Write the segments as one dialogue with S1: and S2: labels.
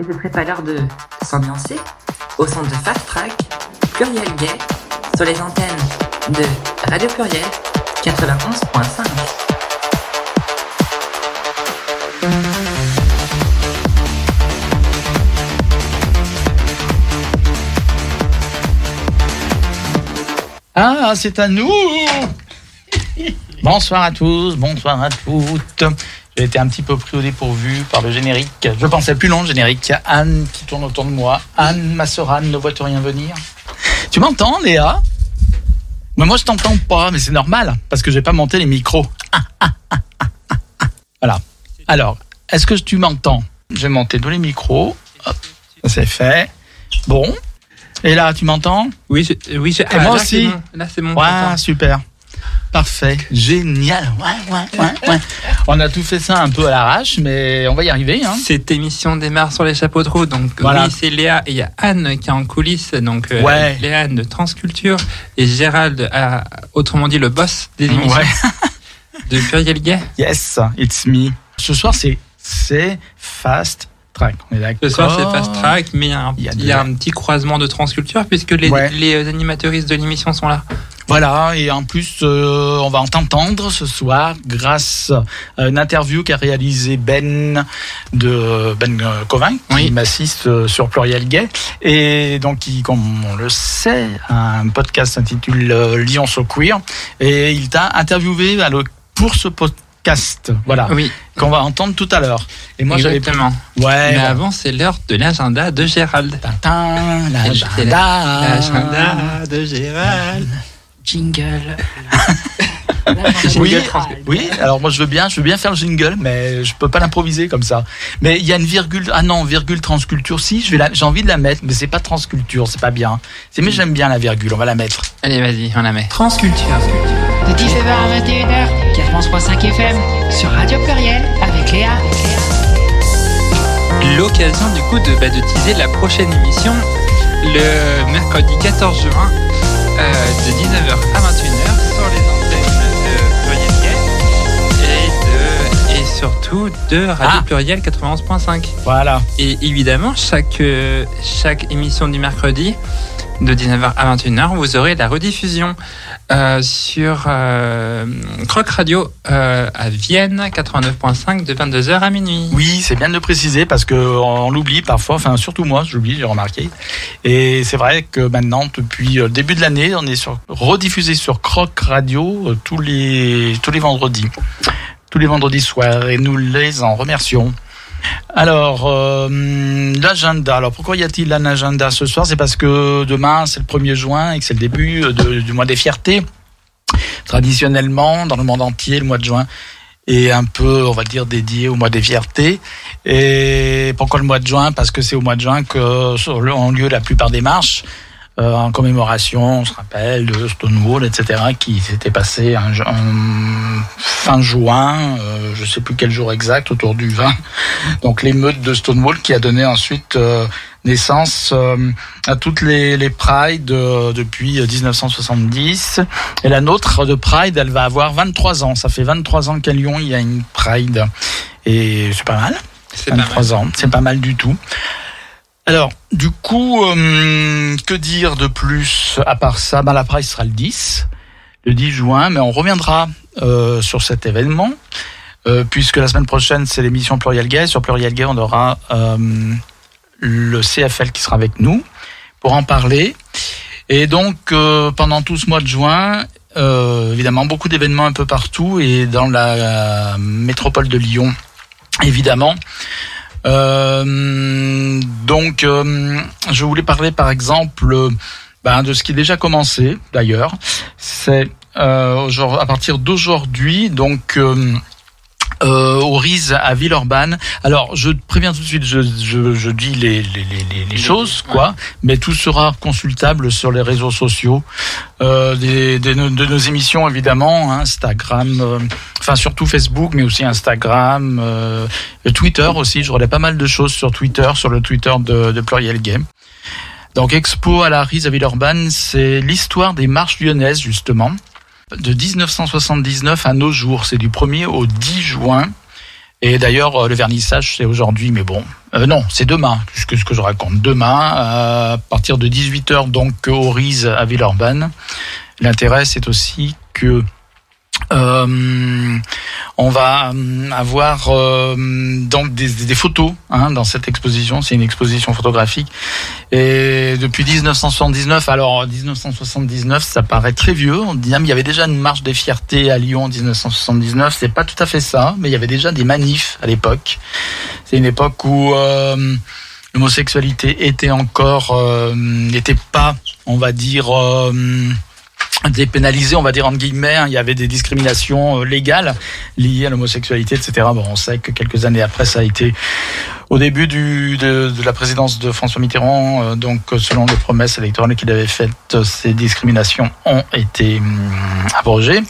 S1: Mais ce serait pas l'heure de s'ambiancer au son de Fast Track, Pluriel Gay, sur les antennes de Radio Pluriel 91.5.
S2: Ah, c'est à nous Bonsoir à tous, bonsoir à toutes. J'ai été un petit peu pris au dépourvu par le générique. Je pensais plus long, le générique. Anne qui tourne autour de moi. Anne, ma sœur Anne, ne vois-tu rien venir? Tu m'entends, Léa? Mais Moi, je t'entends pas, mais c'est normal, parce que j'ai pas monté les micros. voilà. Alors, est-ce que tu m'entends? J'ai monté tous les micros. Hop, ça c'est fait. Bon. Et là, tu m'entends?
S3: Oui, je- oui
S2: Et moi
S3: là,
S2: aussi.
S3: bon. Là, c'est bon.
S2: Ouais, super. Parfait. Génial. Ouais, ouais, ouais, ouais. On a tout fait ça un peu à l'arrache, mais on va y arriver. Hein.
S3: Cette émission démarre sur les chapeaux de roue. Donc,
S2: Voilà.
S3: oui, c'est Léa et il y a Anne qui est en coulisses. Donc, euh,
S2: Ouais.
S3: Léa Anne de Transculture et Gérald, euh, autrement dit le boss des émissions
S2: Ouais.
S3: de Pluriel Gay.
S2: Yes, it's me. Ce soir, c'est c'est fast track. On est d'accord.
S3: Ce soir, c'est Fast Track, mais il y a un,
S2: Il y a
S3: il y a
S2: de-
S3: un petit croisement de Transculture puisque les,
S2: Ouais.
S3: les animateuristes de l'émission sont là.
S2: Voilà, et en plus, euh, on va t'entendre ce soir grâce à une interview qu'a réalisé Ben de Ben euh, Covin, qui
S3: Oui.
S2: m'assiste euh, sur Pluriel Gay, et donc qui, comme on le sait, a un podcast s'intitule Lyon So Queer, et il t'a interviewé pour ce podcast, voilà,
S3: Oui,
S2: qu'on va entendre tout à l'heure. Et moi, j'avais
S3: exactement.
S2: ouais,
S3: mais
S2: bon.
S3: avant, c'est l'heure de l'agenda de Gérald.
S2: L'agenda,
S3: L'agenda de Gérald.
S1: Jingle.
S2: Oui, oui. Alors moi je veux bien, je veux bien faire le jingle, mais je peux pas l'improviser comme ça. Mais il y a une virgule. Ah non, virgule transculture. Si, je vais la- j'ai envie de la mettre, mais c'est pas transculture, c'est pas bien. C'est mais j'aime bien la virgule. On va la mettre.
S3: Allez, vas-y, on la met.
S1: Transculture.
S4: De 19h à 21h, 4.5 FM, sur Radio Pluriel, avec Léa.
S3: L'occasion du coup de, bah, de teaser la prochaine émission le mercredi 14 juin euh, de 19h à 21h sur les antennes de Pluriel Gay et, de, et surtout de Radio
S2: Ah.
S3: Pluriel 91.5.
S2: Voilà.
S3: Et évidemment, chaque, euh, chaque émission du mercredi de 19h à 21h, vous aurez la rediffusion euh, sur euh, Croc Radio euh, à Vienne 89.5 de 22h à minuit.
S2: Oui, c'est bien de le préciser parce que on l'oublie parfois. Enfin, surtout moi, j'oublie, j'ai remarqué. Et c'est vrai que maintenant, depuis le début de l'année, on est sur, rediffusé sur Croc Radio euh, tous les tous les vendredis, tous les vendredis soirs, et nous les en remercions. Alors, euh, l'agenda. Alors, pourquoi y a-t-il un agenda ce soir? C'est parce que demain, c'est le 1er juin et que c'est le début du mois des fiertés. Traditionnellement, dans le monde entier, le mois de juin est un peu, on va dire, dédié au mois des fiertés. Et pourquoi le mois de juin? Parce que c'est au mois de juin que ont lieu la plupart des marches. Euh, en commémoration, on se rappelle de Stonewall, etc., qui s'était passé un, ju- un fin juin, euh, je sais plus quel jour exact, autour du 20. Donc l'émeute de Stonewall qui a donné ensuite euh, naissance à toutes les, les Pride euh, depuis 1970. Et la nôtre de Pride, elle va avoir 23 ans. Ça fait 23 ans qu'à Lyon, il y a une Pride. Et c'est pas mal.
S3: C'est pas mal.
S2: 23 ans, c'est pas mal du tout. Alors, du coup, euh, que dire de plus à part ça? Ben, La Pride sera le 10, le 10 juin, mais on reviendra euh, sur cet événement, euh, puisque la semaine prochaine, c'est l'émission Pluriel Gay. Sur Pluriel Gay, on aura le CFL qui sera avec nous pour en parler. Et donc, pendant tout ce mois de juin, évidemment, beaucoup d'événements un peu partout et dans la métropole de Lyon, évidemment. Euh, donc, euh, je voulais parler par exemple euh, ben, de ce qui est déjà commencé d'ailleurs. C'est euh, à partir d'aujourd'hui, donc euh, au RIS à Villeurbanne. Alors, je préviens tout de suite, je, je, je dis les, les, les, les- choses, quoi, mais tout sera consultable sur les réseaux sociaux euh, des, des- de nos émissions, évidemment, hein, Instagram, euh, enfin surtout Facebook, mais aussi Instagram, euh, Twitter aussi. Je relais pas mal de choses sur Twitter, sur le Twitter de, de Pluriel Game. Donc, Expo à la RIS à Villeurbanne, c'est l'histoire des marches lyonnaises, justement de 1979 à nos jours. C'est du 1er au 10 juin. Et d'ailleurs, euh, le vernissage, c'est aujourd'hui, mais bon, euh, non, c'est demain, ce ce que je raconte. Demain, à partir de 18h, donc au RISE à Villeurbanne. L'intérêt, c'est aussi que euh, on va euh, avoir euh, donc des, des photos hein, dans cette exposition. C'est une exposition photographique. Et depuis 1979, alors 1979, ça paraît très vieux. On dit, ah, mais il y avait déjà une marche des fiertés à Lyon en 1979. C'est pas tout à fait ça, mais il y avait déjà des manifs à l'époque. C'est une époque où euh, l'homosexualité était encore, euh, n'était pas, on va dire. Dépénalisé, on va dire entre guillemets. hein. Il y avait des discriminations euh, légales liées à l'homosexualité, etc. Bon, on sait que quelques années après, ça a été au début du, de, de la présidence de François Mitterrand. euh, donc, euh, selon les promesses électorales qu'il avait faites, euh, ces discriminations ont été hum, abrogées.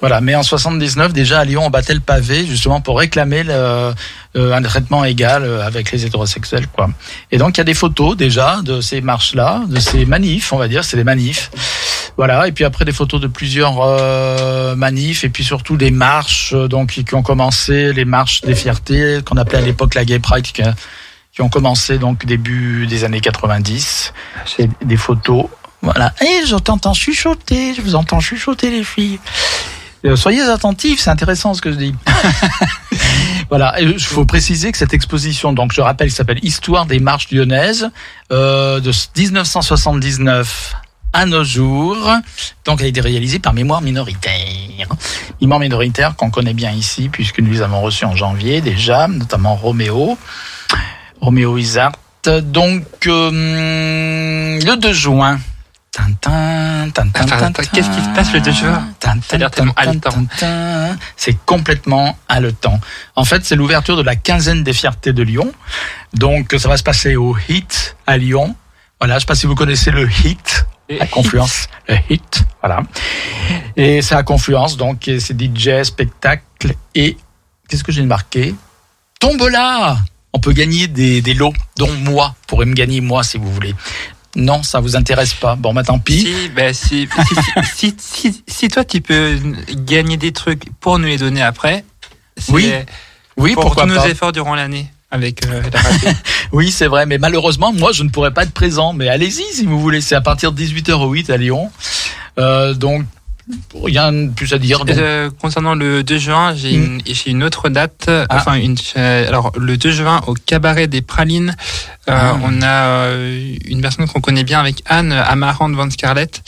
S2: Voilà. Mais en 79, déjà à Lyon, on battait le pavé justement pour réclamer le, un traitement égal avec les hétérosexuels, quoi. Et donc, il y a des photos déjà de ces marches-là, de ces manifs, on va dire, c'est des manifs. Voilà, et puis après des photos de plusieurs euh, manifs et puis surtout des marches euh, donc qui ont commencé, les marches des fiertés qu'on appelait à l'époque la Gay Pride qui, qui ont commencé donc début des années 90. C'est des photos. Voilà. Et je t'entends chuchoter, je vous entends chuchoter les filles. Euh, Soyez attentifs, c'est intéressant ce que je dis. voilà, il faut préciser que cette exposition, donc je rappelle, s'appelle Histoire des marches lyonnaises, euh, de 1979 à nos jours. Donc, elle a été réalisée par Mémoire minoritaire. Mémoire minoritaire qu'on connaît bien ici, puisque nous les avons reçus en janvier déjà, notamment Roméo, Roméo Isart. Donc, euh, le 2 juin. Tintin, tintin,
S3: Attends, attends,
S2: tintin,
S3: qu'est-ce qui se passe le 2 juin.
S2: C'est complètement haletant. En fait, c'est l'ouverture de la quinzaine des fiertés de Lyon. Donc, ça va se passer au HIT à Lyon. Voilà, je sais pas si vous connaissez le HIT, la confluence, le HIT, voilà. Et c'est à confluence, donc c'est DJ, spectacle et qu'est-ce que j'ai marqué? Tombola On peut gagner des, des lots, dont moi, vous pourrez me gagner moi si vous voulez. Non, ça vous intéresse pas. Bon, bah tant pis.
S3: Si, bah, si, si, si, si, si toi tu peux gagner des trucs pour nous les donner après, c'est
S2: Oui, Oui,
S3: pour
S2: pourquoi
S3: tous nos
S2: pas.
S3: efforts durant l'année avec euh.
S2: Oui, c'est vrai, mais malheureusement, moi, je ne pourrais pas être présent. Mais allez-y si vous voulez. C'est à partir de 18h au 8 à Lyon. Euh, donc, rien de plus à dire. Donc,
S3: Euh, concernant le 2 juin, j'ai
S2: Mm.
S3: une, j'ai une autre date.
S2: Ah.
S3: Enfin, une, euh, alors le 2 juin au cabaret des Pralines, euh,
S2: Ah.
S3: on a euh, une personne qu'on connaît bien avec Anne Amarante Van Scarlett.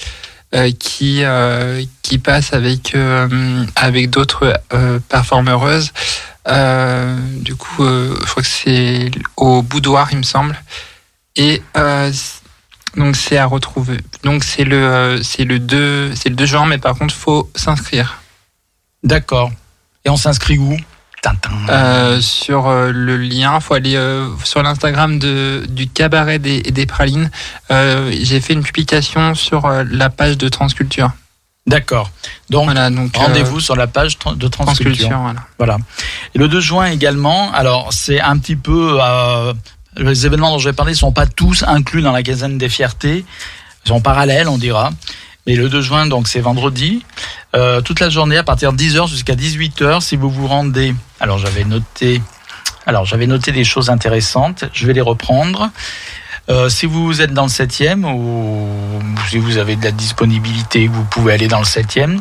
S3: Euh, qui euh, qui passe avec euh, avec d'autres performeuses. Du coup, je crois que c'est au boudoir, il me semble. Et donc c'est à retrouver. Donc c'est le c'est le 2 c'est le 2 juin, mais par contre faut s'inscrire.
S2: D'accord. Et on s'inscrit où?
S3: Euh, sur euh, le lien, faut aller euh, sur l'Instagram du cabaret des, des pralines. J'ai fait une publication sur la page de Transculture.
S2: D'accord. Donc,
S3: Voilà, donc
S2: rendez-vous sur la page de Transculture.
S3: Transculture. Voilà.
S2: Voilà. Et le 2 juin également, alors c'est un petit peu... les événements dont je vais parler ne sont pas tous inclus dans la quinzaine des fiertés. Ils sont parallèles, on dira. Mais le 2 juin, donc c'est vendredi, toute la journée à partir de 10h jusqu'à 18h, si vous vous rendez... Alors j'avais noté... Noté des choses intéressantes, je vais les reprendre. Euh, si vous êtes dans le 7e ou si vous avez de la disponibilité, vous pouvez aller dans le 7e.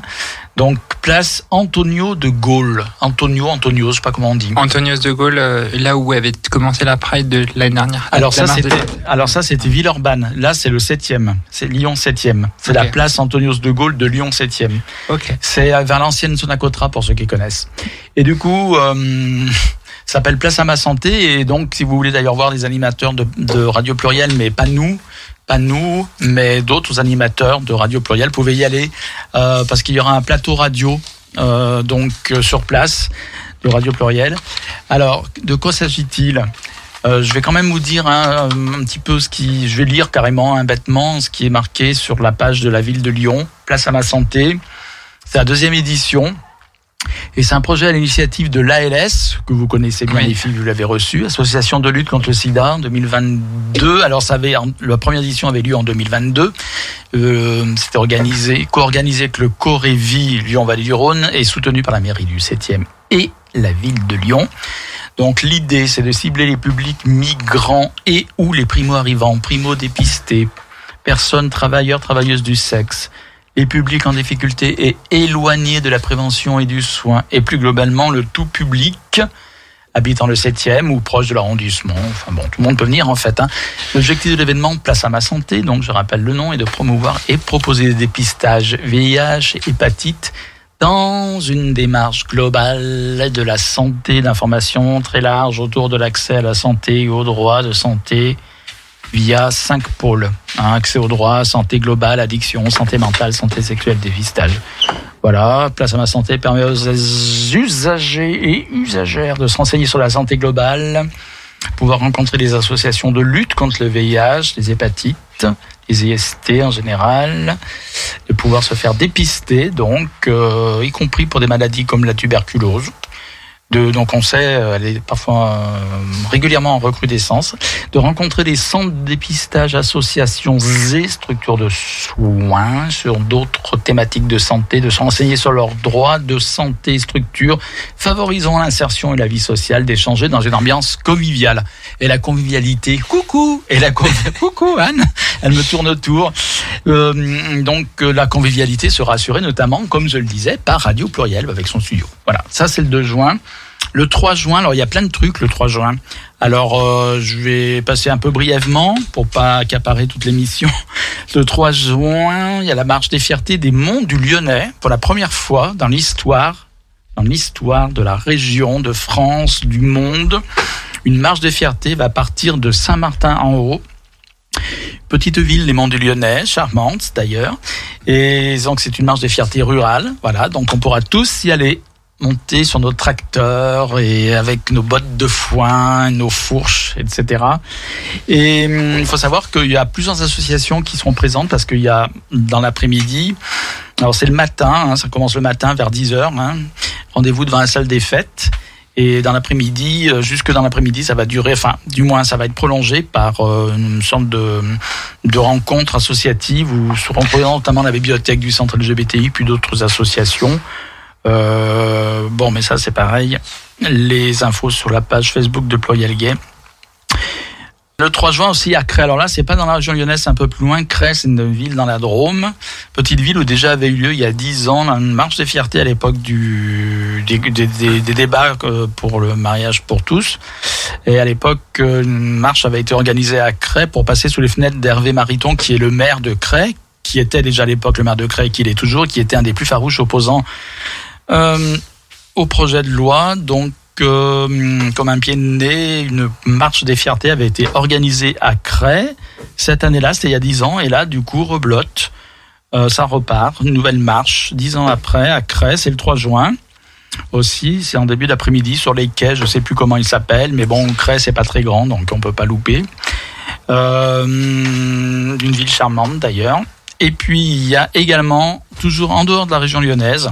S2: Donc place Antonio de Gaulle. Antonio, Antonio, je sais pas comment on dit.
S3: Antonios de Gaulle, euh, là où avait commencé la Pride de l'année dernière.
S2: Alors
S3: La
S2: ça c'était alors ça c'était Villeurbanne. Là c'est le 7e. C'est Lyon 7e. C'est la place Antonios de Gaulle de Lyon 7e.
S3: Ok.
S2: C'est vers l'ancienne Sonacotra pour ceux qui connaissent. Et du coup, euh, ça s'appelle Place à ma santé. Et donc, si vous voulez d'ailleurs voir des animateurs de, de Radio Pluriel, mais pas nous, pas nous, mais d'autres animateurs de Radio Pluriel, pouvez y aller euh, parce qu'il y aura un plateau radio euh, donc euh, sur place de Radio Pluriel. Alors, de quoi s'agit-il? Je vais quand même vous dire hein, un petit peu ce qui, je vais lire carrément, un bêtement, ce qui est marqué sur la page de la ville de Lyon, Place à ma santé. C'est la deuxième édition. Et c'est un projet à l'initiative de l'ALS, que vous connaissez bien
S3: Oui.
S2: les filles, vous l'avez reçu, Association de lutte contre le sida, en 2022. Alors, ça avait, la première édition avait lieu en 2022. Euh, C'était organisé, co-organisé avec le Corévi Lyon-Vallée-du-Rhône et soutenu par la mairie du 7e et la ville de Lyon. Donc l'idée, c'est de cibler les publics migrants et ou les primo-arrivants, primo-dépistés, personnes travailleurs, travailleuses du sexe, les publics en difficulté et éloignés de la prévention et du soin, et plus globalement le tout public habitant le 7e ou proche de l'arrondissement. Enfin bon, tout le monde peut venir en fait. Hein. L'objectif de l'événement, place à ma santé, donc je rappelle le nom, est de promouvoir et proposer des dépistages VIH, hépatite, dans une démarche globale de la santé, d'information très large autour de l'accès à la santé aux droits de santé via cinq pôles. Hein, accès aux droits, santé globale, addiction, santé mentale, santé sexuelle, dépistage. Voilà, Place à ma santé permet aux usagers et usagères de se renseigner sur la santé globale, pouvoir rencontrer des associations de lutte contre le VIH, les hépatites, les IST en général, de pouvoir se faire dépister, donc, euh, y compris pour des maladies comme la tuberculose. Donc on sait, euh, elle est parfois euh, régulièrement en recrudescence, de rencontrer des centres de dépistage, associations et structures de soins sur d'autres thématiques de santé, de se renseigner sur leurs droits de santé, structures, favorisant l'insertion et la vie sociale, d'échanger dans une ambiance conviviale. Et la convivialité, coucou, et la coucou Anne, elle me tourne autour. Euh, donc la convivialité sera assurée notamment, comme je le disais, par Radio Pluriel avec son studio. Voilà, ça c'est le 2 juin. Le 3 juin, alors il y a plein de trucs le 3 juin. Alors euh, je vais passer un peu brièvement pour pas accaparer toute l'émission. Le 3 juin, il y a la marche des fiertés des Monts du Lyonnais pour la première fois dans l'histoire dans l'histoire de la région, de France, du monde. Une marche des fiertés va partir de Saint-Martin en haut. Petite ville, les Monts du Lyonnais, charmante d'ailleurs. Et donc c'est une marche des fiertés rurale. Voilà, donc on pourra tous y aller monter sur nos tracteurs et avec nos bottes de foin, nos fourches, etc. Et hum, il faut savoir qu'il y a plusieurs associations qui seront présentes parce qu'il y a dans l'après-midi, alors c'est le matin, hein, ça commence le matin vers 10h, hein, rendez-vous devant la salle des fêtes. Et dans l'après-midi, euh, jusque dans l'après-midi, ça va durer, enfin, du moins, ça va être prolongé par euh, une sorte de, de rencontre associative où seront présents notamment la bibliothèque du centre LGBTI, puis d'autres associations. Euh, bon, mais ça, c'est pareil. Les infos sur la page Facebook de Ployal Gay. Le 3 juin aussi à Cré. Alors là, c'est pas dans la région lyonnaise, c'est un peu plus loin. Cré, c'est une ville dans la Drôme, petite ville où déjà avait eu lieu il y a 10 ans une marche des fiertés à l'époque du des, débats euh, pour le mariage pour tous. Et à l'époque, euh, une marche avait été organisée à Cré pour passer sous les fenêtres d'Hervé Mariton, qui est le maire de Cré, qui était déjà à l'époque le maire de Cré, qui l'est toujours, qui était un des plus farouches opposants euh, au projet de loi. Donc euh, comme un pied de nez, une marche des fiertés avait été organisée à Cray. Cette année-là, c'était il y a dix ans, et là, du coup, reblotte. Euh, ça repart, une nouvelle marche, dix ans après, à Cray, c'est le 3 juin. Aussi, c'est en début d'après-midi sur les quais, je sais plus comment il s'appelle, mais bon, Cray, c'est pas très grand, donc on peut pas louper. Euh, une ville charmante d'ailleurs. Et puis, il y a également, toujours en dehors de la région lyonnaise,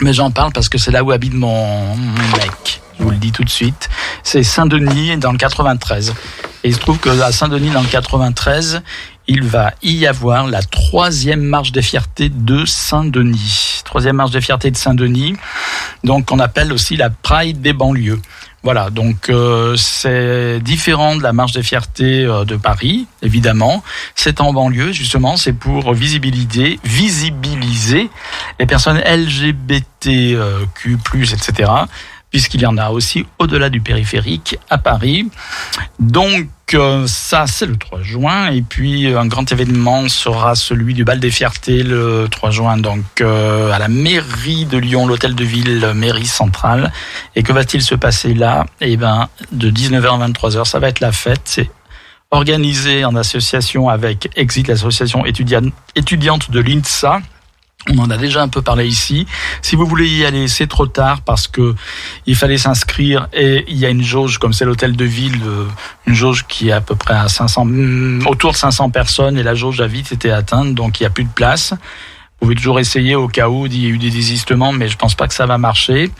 S2: mais j'en parle parce que c'est là où habite mon, mec. Je vous le dis tout de suite. C'est Saint-Denis dans le 93. Et il se trouve que à Saint-Denis dans le 93, il va y avoir la troisième marche des fiertés de Saint-Denis. Troisième marche des fiertés de Saint-Denis. Donc on appelle aussi la Pride des banlieues. Voilà, donc euh, c'est différent de la marche des fiertés euh, de Paris, évidemment. C'est en banlieue, justement, c'est pour visibiliser, visibiliser les personnes LGBTQ+, etc., puisqu'il y en a aussi au-delà du périphérique à Paris. Donc euh, ça, c'est le 3 juin. Et puis un grand événement sera celui du bal des fiertés le 3 juin, donc euh, à la mairie de Lyon, l'hôtel de ville, mairie centrale. Et que va-t-il se passer là? Eh ben, de 19h à 23h, ça va être la fête. C'est organisé en association avec Exit, l'association étudiante de l'INSA on en a déjà un peu parlé ici. Si vous voulez y aller, c'est trop tard parce que il fallait s'inscrire et il y a une jauge, comme c'est l'hôtel de ville, euh, une jauge qui est à peu près à 500, mm, autour de 500 personnes et la jauge a vite été atteinte, donc il n'y a plus de place. Vous pouvez toujours essayer au cas où il y a eu des désistements, mais je pense pas que ça va marcher.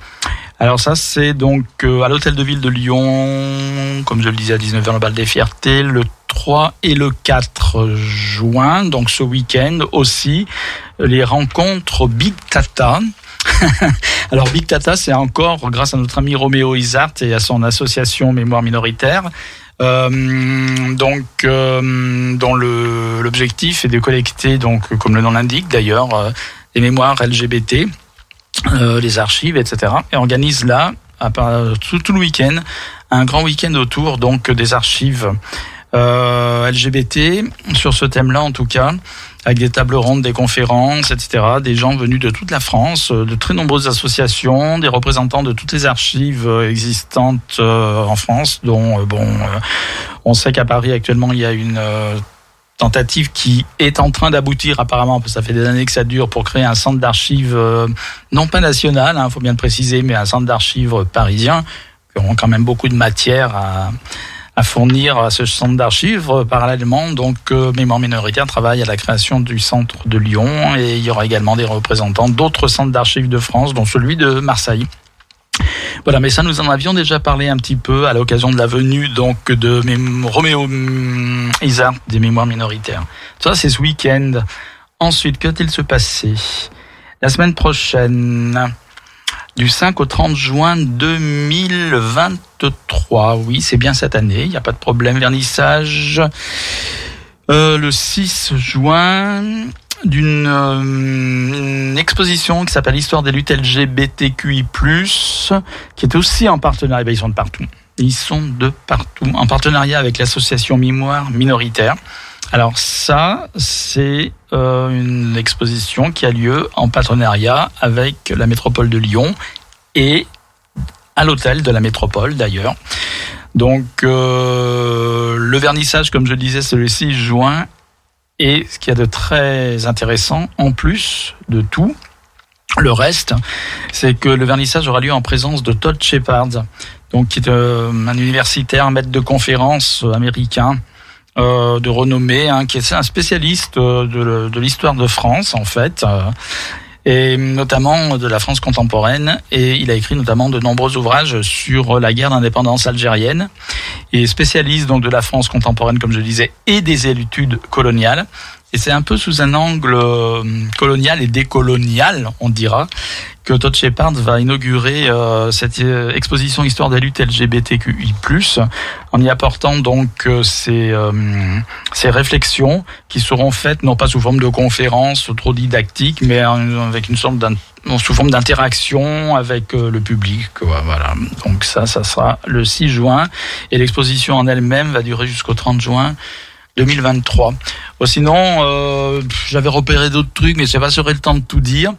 S2: Alors ça, c'est donc euh, à l'hôtel de ville de Lyon, comme je le disais à 19h, le bal des fiertés, le 3 et le 4 juin, donc ce week-end aussi, les rencontres Big Tata. Alors Big Data, c'est encore grâce à notre ami Roméo Isart et à son association Mémoire minoritaire. Euh, donc, euh, dont l'objectif est de collecter, donc, comme le nom l'indique d'ailleurs, euh, les mémoires LGBT, euh, les archives, etc. Et organise là, à part- tout, tout le week-end, un grand week-end autour donc des archives euh, LGBT sur ce thème-là en tout cas, avec des tables rondes, des conférences, etc. Des gens venus de toute la France, euh, de très nombreuses associations, des représentants de toutes les archives euh, existantes euh, en France, dont euh, bon, euh, on sait qu'à Paris actuellement il y a une euh, tentative qui est en train d'aboutir apparemment, parce que ça fait des années que ça dure, pour créer un centre d'archives euh, non pas national, il faut bien le préciser, mais un centre d'archives parisien, qui auront quand même beaucoup de matière à, à fournir à ce centre d'archives. Euh, Parallèlement, donc, euh, Mémoire minoritaire travaille à la création du centre de Lyon et il y aura également des représentants d'autres centres d'archives de France, dont celui de Marseille. Voilà, mais ça nous en avions déjà parlé un petit peu à l'occasion de la venue donc de Roméo hum, Isard des Mémoires minoritaires. Ça, c'est ce week-end. Ensuite, que va-t-il se passer? La semaine prochaine, du 5 au 30 juin 2023. Oui, c'est bien cette année, il n'y a pas de problème. Vernissage euh, le 6 juin d'une euh, exposition qui s'appelle Histoire des luttes LGBTQI+, qui est aussi en partenariat. Eh ben, ils sont partout. Ils sont de partout, en partenariat avec l'association Mémoire minoritaire. Alors ça, c'est euh, une exposition qui a lieu en partenariat avec la métropole de Lyon et à l'hôtel de la métropole d'ailleurs. Donc euh, le vernissage, comme je disais, c'est le 6 juin. Et ce qu'il y a de très intéressant, en plus de tout, le reste, c'est que le vernissage aura lieu en présence de Todd Shepard, donc qui est euh, un universitaire, un maître de conférence euh, américain euh, de renommée, hein, qui est un spécialiste euh, de, de l'histoire de France en fait. Et notamment de la France contemporaine. Et il a écrit notamment de nombreux ouvrages sur la guerre d'indépendance algérienne et spécialiste donc de la France contemporaine, comme je disais, et des études coloniales. Et c'est un peu sous un angle euh, colonial et décolonial, on dira, que Todd Shepard va inaugurer euh, cette euh, exposition Histoire des luttes LGBTQI+, en y apportant donc euh, ces, euh, ces réflexions qui seront faites non pas sous forme de conférences trop didactiques, mais avec une sorte d'in- sous forme d'interaction avec euh, le public. quoi, Voilà. Donc ça, ça sera le 6 juin, et l'exposition en elle-même va durer jusqu'au 30 juin 2023. Bon, sinon, euh, j'avais repéré d'autres trucs, mais je pas serai le temps de tout dire.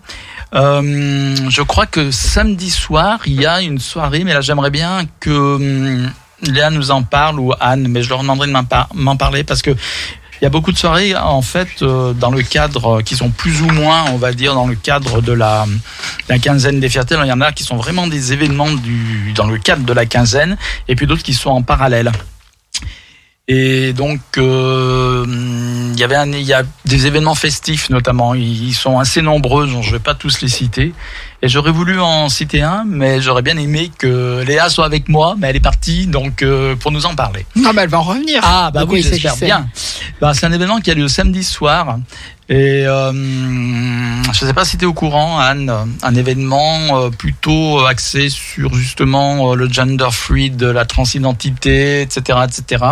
S2: Euh, je crois que samedi soir, il y a une soirée, mais là, j'aimerais bien que hum, Léa nous en parle ou Anne, mais je leur demanderai de m'en par- m'en parler parce que il y a beaucoup de soirées, en fait, euh, dans le cadre, euh, qui sont plus ou moins, on va dire, dans le cadre de la, quinzaine des fiertés. Il y en a qui sont vraiment des événements du, dans le cadre de la quinzaine, et puis d'autres qui sont en parallèle. Et donc, euh, il y avait un, y a des événements festifs notamment. Ils sont assez nombreux, donc je vais pas tous les citer. Et j'aurais voulu en citer un, mais j'aurais bien aimé que Léa soit avec moi, mais elle est partie, donc euh, pour nous en parler.
S5: Non, mais elle va en revenir.
S2: Ah bah oui, j'espère bien. Bah, c'est un événement qui a lieu samedi soir. Et euh, je sais pas si tu es au courant, Anne, un événement euh, plutôt axé sur justement le gender free, de la transidentité, etc., etc.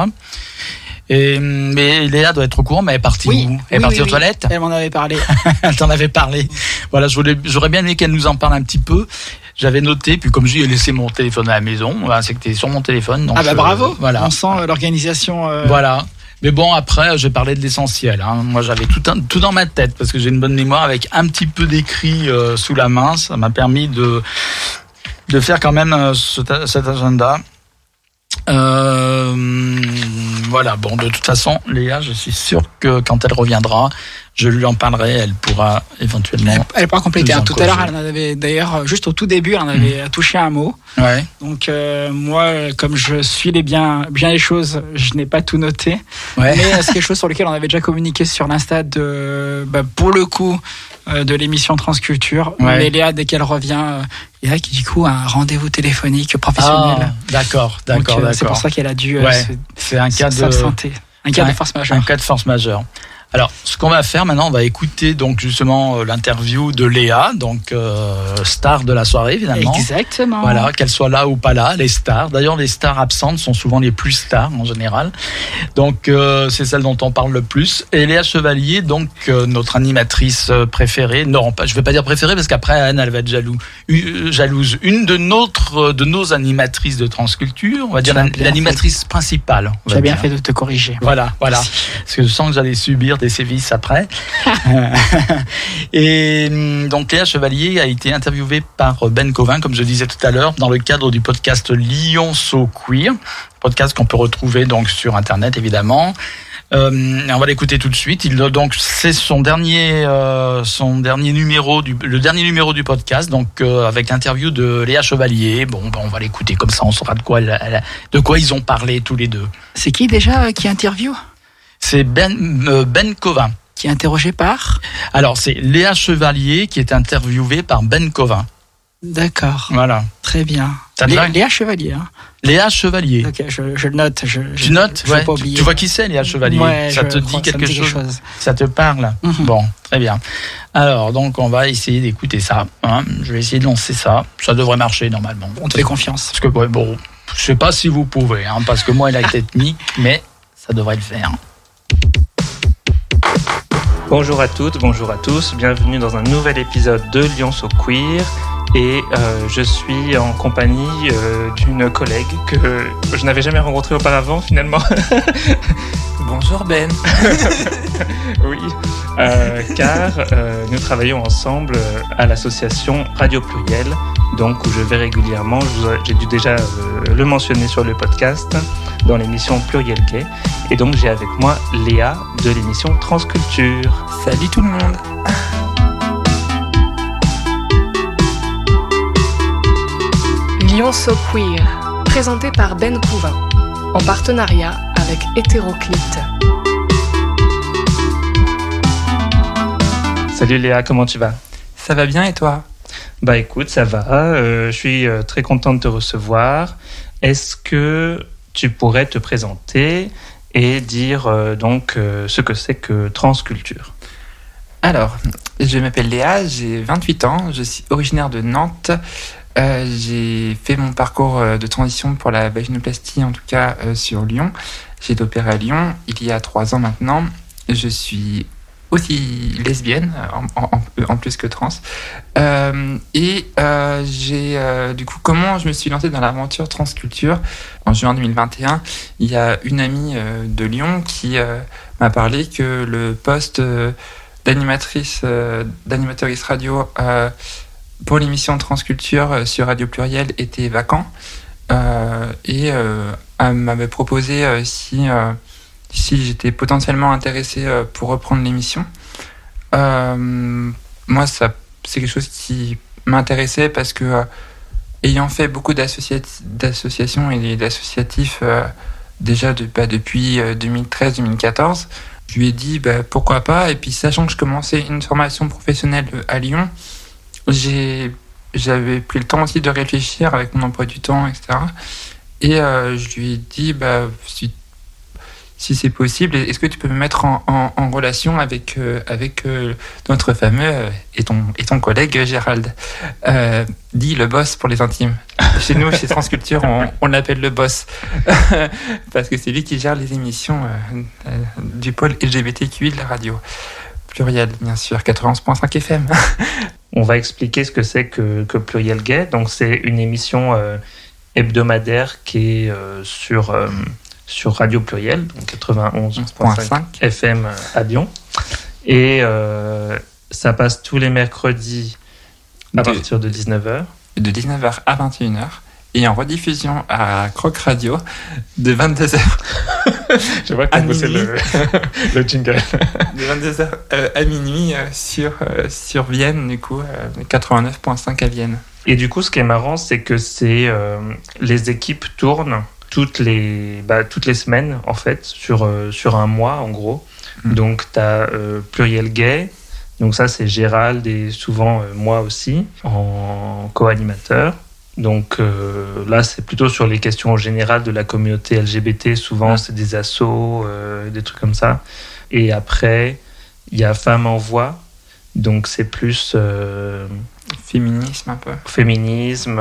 S2: Et mais Léa doit être au courant, mais elle est partie
S5: Oui,
S2: où Elle est
S5: oui,
S2: partie
S5: oui,
S2: aux toilettes
S5: Elle m'en avait parlé.
S2: Elle t'en avait parlé. Voilà, j'aurais bien aimé qu'elle nous en parle un petit peu. J'avais noté, puis comme j'ai laissé mon téléphone à la maison, c'est que t'es sur mon téléphone. Donc
S5: ah bah
S2: je-
S5: bravo.
S2: Voilà.
S5: On sent euh, l'organisation. euh,
S2: Voilà. Mais bon, après, j'ai parlé de l'essentiel. Hein. Moi, j'avais tout, un- tout dans ma tête parce que j'ai une bonne mémoire avec un petit peu d'écrit euh, sous la main. Ça m'a permis de, de faire quand même euh, cet, cet agenda. Euh, voilà, bon, de toute façon, Léa, je suis sûr que quand elle reviendra, je lui en parlerai. Elle pourra éventuellement.
S5: Elle pourra compléter. Hein. Tout à l'heure, elle en avait d'ailleurs, euh, juste au tout début, elle en avait touché un mot.
S2: Ouais.
S5: Donc euh, moi, comme je suis les bien, bien les choses, je n'ai pas tout noté.
S2: Ouais.
S5: Mais euh, c'est quelque chose sur lequel on avait déjà communiqué sur l'Insta de, bah, pour le coup, euh, de l'émission Transculture.
S2: Ouais.
S5: Mais Léa, dès qu'elle revient, euh, Léa qui du coup a un rendez-vous téléphonique
S2: Ah,
S5: professionnel.
S2: d'accord,
S5: Donc,
S2: d'accord,
S5: euh, C'est pour
S2: d'accord.
S5: ça qu'elle a dû
S2: C'est un cas de.
S5: Un cas de force
S2: Un
S5: majeure.
S2: cas de force majeure. Alors, ce qu'on va faire maintenant, on va écouter donc justement euh, l'interview de Léa, donc euh, star de la soirée évidemment.
S5: Exactement.
S2: Voilà, qu'elle soit là ou pas là, les stars. D'ailleurs, les stars absentes sont souvent les plus stars en général. Donc, euh, c'est celle dont on parle le plus. Et Léa Chevalier, donc euh, notre animatrice préférée. Non, pas, je vais pas dire préférée parce qu'après Anne, elle va être jaloux, jalouse. Une de notre, de nos animatrices de Transculture, on va dire l'animatrice principale.
S5: Tu as bien fait de te corriger.
S2: Voilà, voilà. Parce que je sens que j'allais subir des sévices après. et hum, donc Léa Chevalier a été interviewée par Ben Covin, comme je disais tout à l'heure, dans le cadre du podcast Lyon So Queer, podcast qu'on peut retrouver donc sur internet évidemment. Euh, on va l'écouter tout de suite. Il donc c'est son dernier euh, son dernier numéro du le dernier numéro du podcast donc euh, avec l'interview de Léa Chevalier. Bon, ben, on va l'écouter comme ça on saura de quoi de quoi ils ont parlé tous les deux.
S5: C'est qui déjà euh, qui interview
S2: C'est Ben euh, Ben Covin.
S5: Qui est interrogé par
S2: Alors c'est Léa Chevalier qui est interviewée par Ben Covin.
S5: D'accord.
S2: Voilà.
S5: Très bien.
S2: Te
S5: Léa,
S2: va
S5: Léa Chevalier. hein.
S2: Léa Chevalier.
S5: Ok, je, je note. Je,
S2: Tu notes
S5: je vais
S2: ouais.
S5: pas
S2: tu, tu vois qui c'est Léa Chevalier?
S5: Ouais,
S2: Ça
S5: je
S2: te dit quelque chose, Ça te parle?
S5: Mhm.
S2: Bon, très bien. Alors donc on va essayer d'écouter ça. hein. Je vais essayer de lancer ça. Ça devrait marcher normalement.
S5: On te fait confiance.
S2: Parce que ouais, bon, je sais pas si vous pouvez, hein, parce que moi elle a technique, mais ça devrait le faire.
S6: Bonjour à toutes, bonjour à tous, bienvenue dans un nouvel épisode de Lyon So Queer et euh, je suis en compagnie euh, d'une collègue que je n'avais jamais rencontrée auparavant finalement.
S3: Bonjour Ben.
S6: oui, euh, car nous travaillons ensemble à l'association Radio Pluriel, donc où je vais régulièrement, j'ai dû déjà le mentionner sur le podcast, dans l'émission Pluriel Gay, et donc j'ai avec moi Léa de l'émission Transculture.
S3: Salut tout le monde.
S7: Lyon So Queer, présenté par Ben Couvin, en partenariat avec Hétéroclite.
S6: Salut Léa, comment tu vas?
S3: Ça va bien et toi?
S6: Bah écoute, ça va. euh, je suis euh, très content de te recevoir. Est-ce que tu pourrais te présenter et dire euh, donc euh, ce que c'est que transculture?
S3: Alors, je m'appelle Léa, j'ai 28 ans, je suis originaire de Nantes. Euh, j'ai fait mon parcours euh, de transition pour la vaginoplastie, en tout cas euh, sur Lyon. J'ai été à Lyon il y a trois ans maintenant. Je suis aussi lesbienne, en, plus que trans. Et j'ai du coup comment je me suis lancée dans l'aventure transculture en juin 2021. Il y a une amie de Lyon qui m'a parlé que le poste d'animatrice d'animatrice radio pour l'émission Transculture euh, sur Radio Pluriel était vacant Euh, et euh, m'avait proposé si si j'étais potentiellement intéressé pour reprendre l'émission. Moi, ça c'est quelque chose qui m'intéressait parce que ayant fait beaucoup d'associati- d'associations et d'associatifs déjà de- bah, depuis 2013-2014, je lui ai dit bah, pourquoi pas? Et puis sachant que je commençais une formation professionnelle à Lyon, j'avais pris le temps aussi de réfléchir avec mon emploi du temps, etc. Et euh, je lui ai dit bah, si, si c'est possible, est-ce que tu peux me mettre en, en- en relation avec, euh, avec euh, notre fameux euh, et, ton, et ton collègue Gérald euh, dit le boss pour les intimes. Chez nous, chez Transculture, on, on l'appelle le boss. Parce que c'est lui qui gère les émissions euh, du pôle LGBTQI de la radio. Pluriel, bien sûr, 91.5 FM.
S6: On va expliquer ce que c'est que, que Pluriel Gay. Donc c'est une émission euh, hebdomadaire qui est euh, sur, euh, sur Radio Pluriel, donc 91.5 FM à Lyon. Et ça passe tous les mercredis à
S3: De-
S6: partir de 19h.
S3: de 19h à 21h et en rediffusion à Croc Radio de 22h
S6: Je vois
S3: À minuit.
S6: le jingle.
S3: de 22h euh, à minuit euh, sur euh, sur Vienne du coup euh, 89.5 à Vienne.
S6: Et du coup, ce qui est marrant, c'est que c'est euh, les équipes tournent toutes les bah, toutes les semaines en fait sur euh, sur un mois en gros.
S3: Mm.
S6: Donc tu as pluriel gay. Donc ça c'est Gérald et souvent euh, moi aussi en co-animateur. Donc euh, là, c'est plutôt sur les questions générales de la communauté LGBT. Souvent, c'est des assos, euh, des trucs comme ça. Et après, il y a Femmes en voix. Donc c'est plus euh,
S3: Féminisme un peu.
S6: féminisme,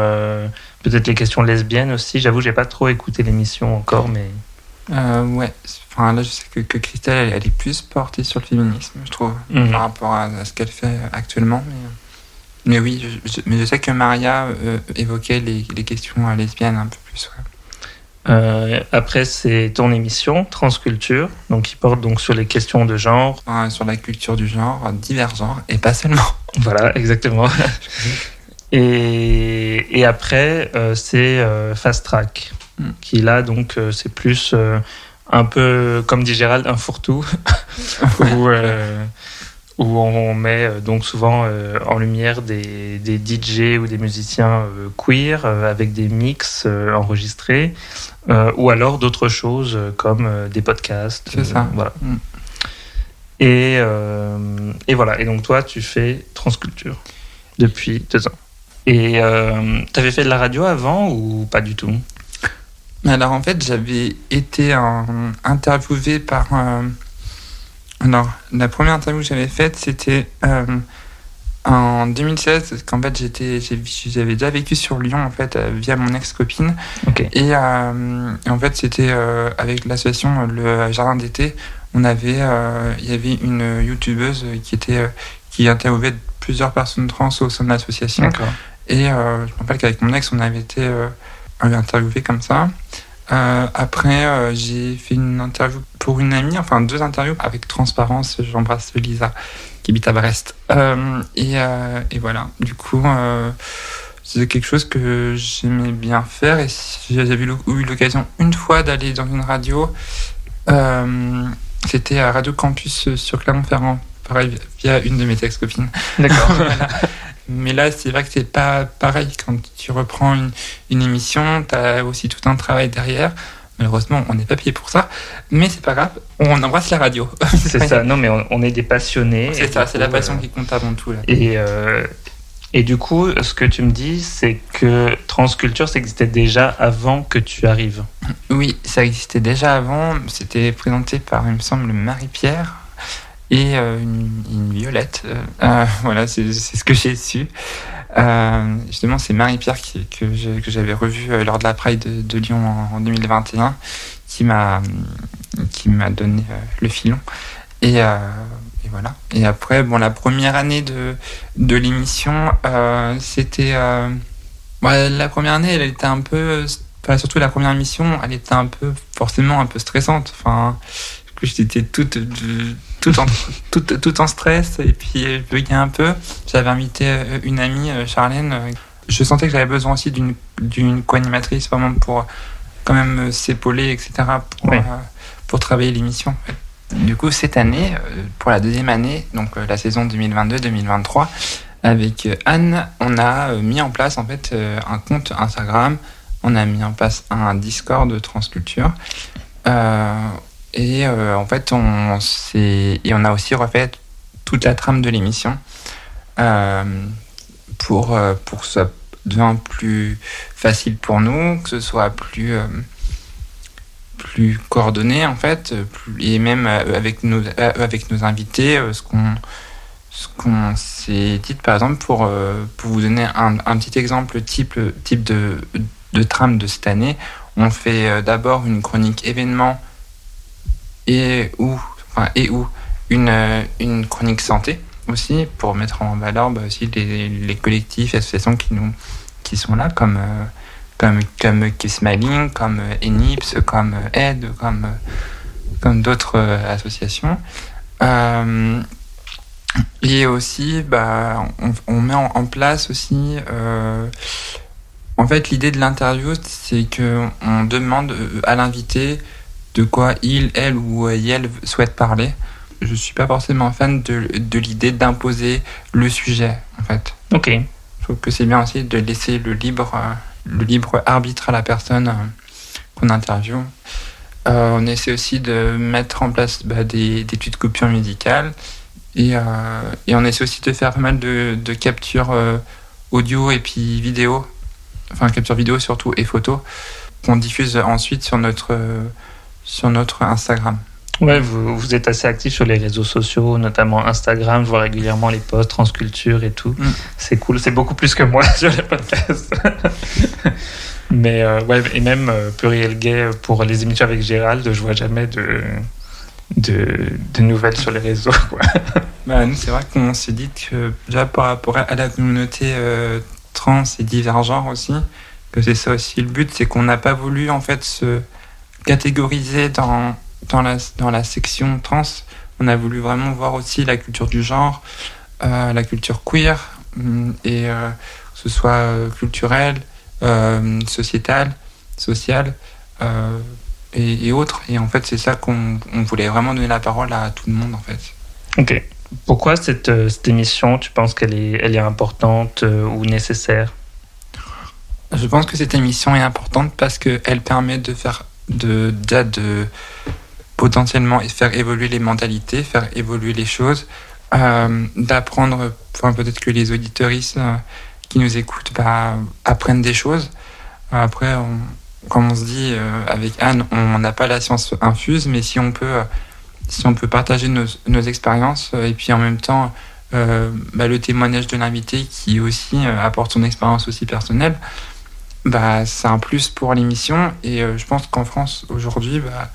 S6: peut-être les questions lesbiennes aussi. J'avoue, j'ai pas trop écouté l'émission encore, mais
S3: ouais, enfin là je sais que, que Christelle elle, elle est plus portée sur le féminisme, je trouve,
S6: Mhm.
S3: par rapport à, à ce qu'elle fait actuellement. Mais, mais oui, je, mais je sais que Maria euh, évoquait les, les questions lesbiennes un peu plus. ouais.
S6: Euh, après, c'est ton émission, Transculture, donc qui porte donc sur les questions de genre.
S3: Sur la culture du genre, divers genres, et pas seulement.
S6: Voilà, exactement. et, et après, euh, c'est Fast Track,
S3: Mm.
S6: qui là, donc, c'est plus un peu, comme dit Gérald, un fourre-tout, où, où on met euh, donc souvent euh, en lumière des, des DJ ou des musiciens euh, queer avec des mix enregistrés, ou alors d'autres choses comme des podcasts.
S3: C'est ça.
S6: voilà.
S3: Mm.
S6: Et, euh, et voilà. Et donc toi, tu fais Transculture depuis deux ans. Et euh, t'avais fait de la radio avant ou pas du tout?
S3: Alors en fait, j'avais été interviewé par. euh, alors, la première interview que j'avais faite, c'était euh, en 2016, parce qu'en fait, j'étais, j'avais déjà vécu sur Lyon en fait euh, via mon ex-copine. Et euh, en fait, c'était euh, avec l'association Le Jardin d'été. On avait, il y avait une youtubeuse qui était qui interviewait plusieurs personnes trans au sein de l'association. Et je me rappelle qu'avec mon ex, on avait été interviewé comme ça. Euh, après, euh, j'ai fait une interview pour une amie, enfin deux interviews avec Transparence. J'embrasse Lisa qui habite à Brest. Euh, et, et voilà, du coup, c'est quelque chose que j'aimais bien faire. Et j'avais eu l'o- eu l'occasion une fois d'aller dans une radio. C'était à Radio Campus sur Clermont-Ferrand, pareil, via une de mes ex-copines.
S6: D'accord.
S3: Voilà. Mais là, c'est vrai que c'est pas pareil. Quand tu reprends une, une émission, tu as aussi tout un travail derrière. Malheureusement, on n'est pas payé pour ça. Mais c'est pas grave, on embrasse la radio.
S6: c'est ça. Non, mais on, on est des passionnés.
S3: C'est ça, c'est la passion
S6: euh,
S3: qui compte avant tout. Là.
S6: Et, euh, et du coup, ce que tu me dis, c'est que Transculture, ça existait déjà avant que tu arrives.
S3: Oui, ça existait déjà avant. C'était présenté par, il me semble, Marie-Pierre et euh, une, Violette. Euh, euh, voilà, c'est ce que j'ai su. Euh, justement, c'est Marie-Pierre que j'avais revu euh, lors de la Pride de, Lyon en, en 2021 qui m'a qui m'a donné le filon. Et, et voilà. Et après, bon, la première année de, de l'émission, c'était. la première année, elle était un peu. Enfin, surtout la première émission, elle était un peu, forcément, un peu stressante. Enfin, que j'étais toute, tout, en, toute en stress et puis je buguais un peu. J'avais invité euh, une amie, euh, Charlène. euh, Je sentais que j'avais besoin aussi d'une d'une co-animatrice vraiment pour quand même euh, s'épauler, etc. pour,
S6: Oui.
S3: euh, pour travailler l'émission. Du coup, cette année, euh, pour la deuxième année, donc euh, la saison 2022-2023, avec euh, Anne, on a euh, mis en place en fait euh, un compte Instagram, on a mis en place un Discord de Transculture. Euh, et euh, en fait, on, et on a aussi refait toute la trame de l'émission euh, pour, euh, pour que ce soit plus facile pour nous, que ce soit plus, plus coordonné en fait, et même avec nos, avec nos invités, ce qu'on ce s'est dit par exemple pour, pour vous donner un, un petit exemple type, type de, de trame de cette année, on fait d'abord une chronique événement et ou, enfin, et ou une, euh, une chronique santé aussi pour mettre en valeur bah, aussi les, les collectifs associations qui, nous, qui sont là comme, euh, comme, comme Kiss comme euh, Enips, comme Aide, comme, euh, comme d'autres euh, associations. Et aussi, bah, on, met en, en place aussi. en fait, l'idée de l'interview, c'est que on demande à l'invité de quoi il, elle ou elle souhaite parler. Je suis pas forcément fan de, de l'idée d'imposer le sujet, en fait.
S6: Ok.
S3: Je trouve que c'est bien aussi de laisser le libre, euh, le libre arbitre à la personne euh, qu'on interviewe. Euh, on essaie aussi de mettre en place bah, des, des petites coupures musicales et, euh, et on essaie aussi de faire pas mal de, de captures euh, audio et puis vidéo enfin capture vidéo surtout et photo, qu'on diffuse ensuite sur notre, sur notre Instagram.
S6: Ouais, vous, vous, êtes assez actif sur les réseaux sociaux, notamment Instagram. Je vois régulièrement les posts, Transculture et tout. Mm. C'est cool. C'est beaucoup plus que moi sur les podcasts. Mais euh, ouais, et même euh, Pluriel Gay pour les émissions avec Gérald, je vois jamais de, de, de nouvelles sur les réseaux. Quoi.
S3: Bah, nous, c'est vrai qu'on s'est dit que déjà par rapport à la communauté euh, trans et divergent aussi, que c'est ça aussi le but, c'est qu'on n'a pas voulu en fait se catégoriser dans dans la, dans la section trans, on a voulu vraiment voir aussi la culture du genre, euh, la culture queer, mm, et euh, que ce soit euh, culturelle, sociétale, sociale et, et, autres. Et en fait, c'est ça qu'on voulait vraiment donner la parole à tout le monde, en fait.
S6: Ok. Pourquoi cette, cette émission, tu penses qu'elle est, elle est importante ou nécessaire?
S3: Je pense que cette émission est importante parce qu'elle permet de faire de, de, de potentiellement faire évoluer les mentalités, faire évoluer les choses, euh, d'apprendre, enfin, peut-être que les auditeuristes euh, qui nous écoutent bah, apprennent des choses. Après, comme on se dit euh, avec Anne, on n'a pas la science infuse, mais si on peut, si on peut partager nos, expériences et puis en même temps bah, le témoignage de l'invité qui aussi apporte son expérience aussi personnelle, bah, c'est un plus pour l'émission. Et je pense qu'en France, aujourd'hui, bah,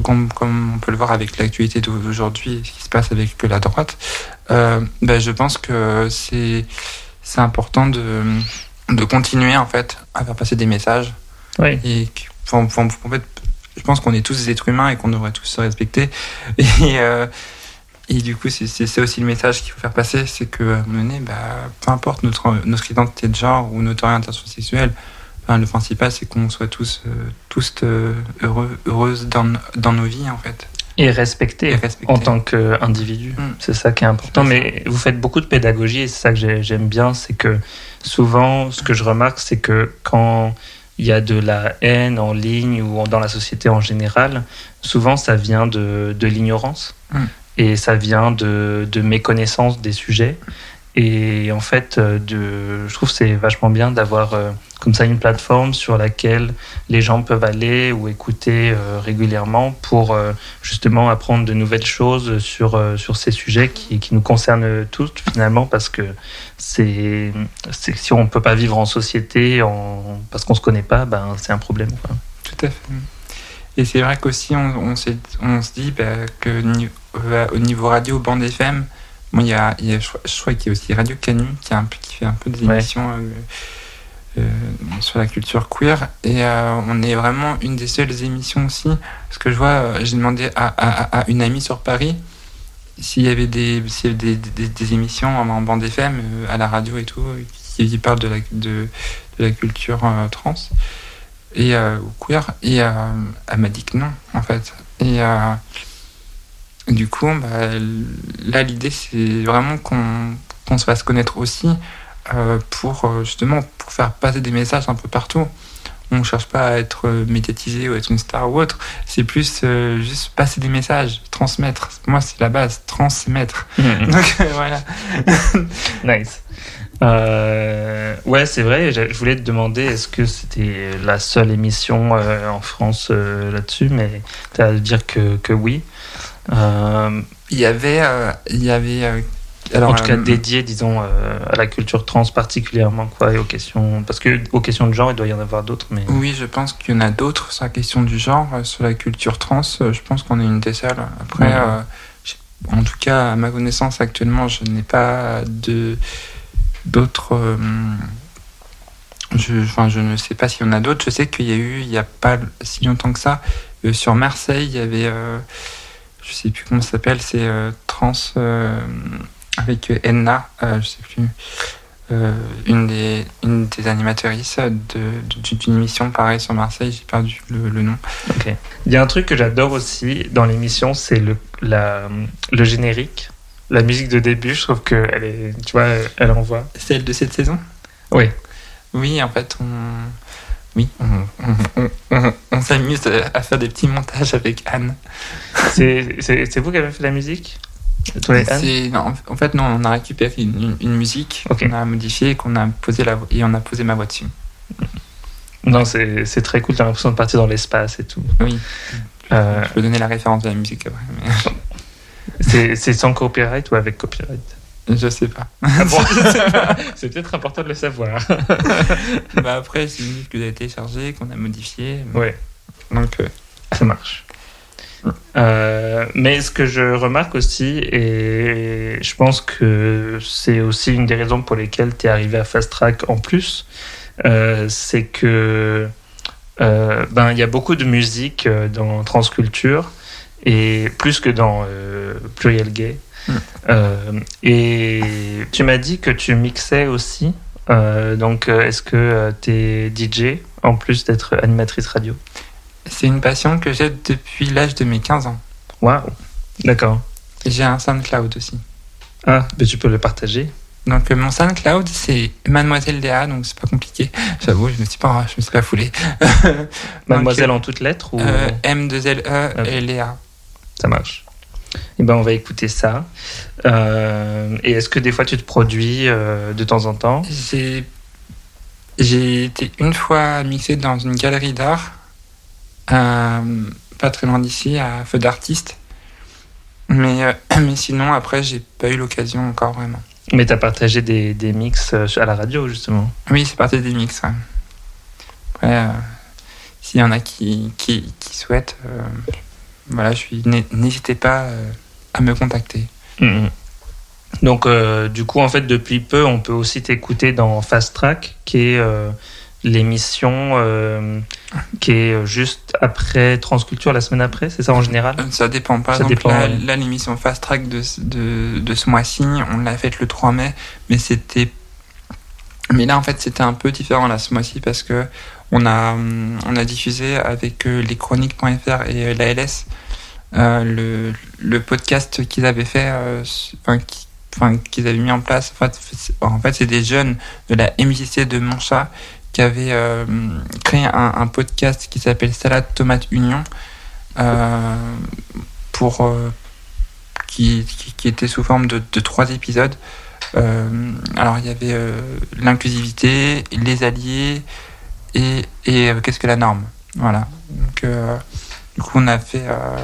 S3: comme, on peut le voir avec l'actualité d'aujourd'hui, ce qui se passe avec la droite, euh, ben, je pense que c'est c'est important de, de continuer en fait à faire passer des messages.
S6: Oui.
S3: Et en fait, je pense qu'on est tous des êtres humains et qu'on devrait tous se respecter. Et, euh, et du coup, c'est aussi le message qu'il faut faire passer, c'est que à un moment donné, bah, peu importe notre, notre identité de genre ou notre orientation sexuelle, le principal, c'est qu'on soit tous, euh, tous euh, heureux, heureuses dans, dans, nos vies, en fait.
S6: Et respectés en tant qu'individu. Mm. C'est ça qui est important. Mais vous faites beaucoup de pédagogie et c'est ça que j'aime bien. C'est que souvent, ce que je remarque, c'est que quand il y a de la haine en ligne ou dans la société en général, souvent ça vient de, de l'ignorance. Mm. Et ça vient de, de méconnaissance des sujets. Et en fait, euh, je trouve que c'est vachement bien d'avoir euh, comme ça une plateforme sur laquelle les gens peuvent aller ou écouter euh, régulièrement pour justement apprendre de nouvelles choses sur, sur ces sujets qui, nous concernent tous finalement parce que c'est si on ne peut pas vivre en société parce qu'on ne se connaît pas, ben, c'est un problème.
S3: Tout à fait. Et c'est vrai qu'aussi on, on, on, se dit bah, que au niveau radio, bande FM, Bon, il y a, il y a, je, crois qu'il y a aussi Radio Canu qui, a un peu, qui fait un peu des émissions euh, euh, sur la culture queer. Et euh, on est vraiment une des seules émissions aussi. Parce que je vois, j'ai demandé à, à, à, une amie sur Paris s'il y avait des, y avait des, des, émissions en, bande FM, à la radio et tout, qui, qui parlent de la, de, de la culture trans et ou queer. Et elle m'a dit que non, en fait. Et du coup, bah, là, l'idée, c'est vraiment qu'on se fasse connaître aussi euh, pour euh, justement pour faire passer des messages un peu partout. On ne cherche pas à être médiatisé ou être une star ou autre. C'est plus euh, juste passer des messages, transmettre. Moi, c'est la base, transmettre.
S6: Mmh. Donc voilà. nice. ouais, c'est vrai. Je voulais te demander, est-ce que c'était la seule émission en France là-dessus, mais tu as à dire que, que oui.
S3: Euh, il y avait, euh, il y avait euh,
S6: alors, en tout cas dédié, disons, à la culture trans particulièrement, quoi, et aux questions, parce que aux questions de genre, il doit y en avoir d'autres, mais
S3: oui, je pense qu'il y en a d'autres sur la question du genre, sur la culture trans. Je pense qu'on est une des seules. Après, en tout cas, à ma connaissance, actuellement, je n'ai pas de d'autres. je, enfin, je ne sais pas s'il y en a d'autres. Je sais qu'il y a eu, il n'y a pas si longtemps que ça, sur Marseille, il y avait je sais plus comment ça s'appelle, c'est euh, Trans euh, avec Enna, euh, je sais plus. une, des, une des animatrices d'une émission pareil sur Marseille, j'ai perdu le, nom.
S6: Il y a un truc que j'adore aussi dans l'émission, c'est le, le générique, la musique de début. Je trouve qu'elle est, tu vois, elle envoie.
S3: Celle de cette saison?
S6: Oui.
S3: Oui, en fait, on, oui, on, s'amuse à faire des petits montages avec Anne.
S6: C'est vous qui avez fait la musique?
S3: Non, en fait, non, on a récupéré une, musique qu'on a modifiée qu'on a posé la, et on a posé ma voix dessus.
S6: Non, c'est c'est très cool, t'as l'impression de partir dans l'espace et tout.
S3: Oui.
S6: Euh,
S3: Je peux donner la référence de la musique après. mais
S6: c'est c'est sans copyright ou avec copyright?
S3: Je sais pas.
S6: Ah bon C'est peut-être important de le savoir.
S3: bah après, c'est une musique que vous avez téléchargée, qu'on a modifiée.
S6: Ouais.
S3: Donc, euh,
S6: Ça marche. Euh, mais ce que je remarque aussi, et je pense que c'est aussi une des raisons pour lesquelles tu es arrivé à Fast Track en plus, euh, c'est que ben il y a beaucoup de musique dans Transculture et plus que dans Pluriel Gay. Euh, et tu m'as dit que tu mixais aussi. Euh, donc, euh, est-ce que tu es DJ en plus d'être animatrice radio?
S3: C'est une passion que j'ai depuis l'âge de mes 15 ans.
S6: Waouh, d'accord.
S3: J'ai un SoundCloud aussi.
S6: Ah, mais tu peux le partager.
S3: Donc mon SoundCloud c'est Mademoiselle Léa, donc c'est pas compliqué. J'avoue, je me suis pas, je me suis pas foulé.
S6: Mademoiselle
S3: Donc,
S6: en toutes lettres ou
S3: euh, M2LE
S6: Ok.
S3: et Léa.
S6: ça marche Eh ben, on va écouter ça. Euh, et est-ce que des fois tu te produis euh, de temps en temps?
S3: J'ai été une fois mixé dans une galerie d'art, euh, pas très loin d'ici, à Feu d'artiste. Mais, mais sinon, après, j'ai pas eu l'occasion encore vraiment.
S6: Mais tu as partagé des, des mix à la radio justement?
S3: Oui, c'est parti des mix. ouais. Après, s'il y en a qui, qui, qui souhaitent, voilà, je suis. n'hé- N'hésitez pas euh, à me contacter.
S6: Mhm. Donc, euh, du coup, en fait, depuis peu, on peut aussi t'écouter dans Fast Track, qui est euh, l'émission euh, qui est juste après Transculture, la semaine après, c'est ça en général?
S3: Ça dépend. Par
S6: Ça
S3: exemple,
S6: dépend,
S3: là,
S6: ouais.
S3: là, l'émission Fast Track de, ce- de, de ce mois-ci, on l'a faite le 3 mai, mais c'était. Mais là, en fait, c'était un peu différent là, ce mois-ci parce que on a, diffusé avec euh, leschroniques.fr et euh, l'ALS euh, le, podcast qu'ils avaient fait, qu'ils avaient mis en place. En fait, c'est- des jeunes de la MJC de Montchat qui avaient créé un, podcast qui s'appelle Salade Tomate Union. qui, était sous forme de, trois épisodes. Alors il y avait l'inclusivité, les alliés et, euh, qu'est-ce que la norme? Voilà. Donc euh, du coup on a fait euh,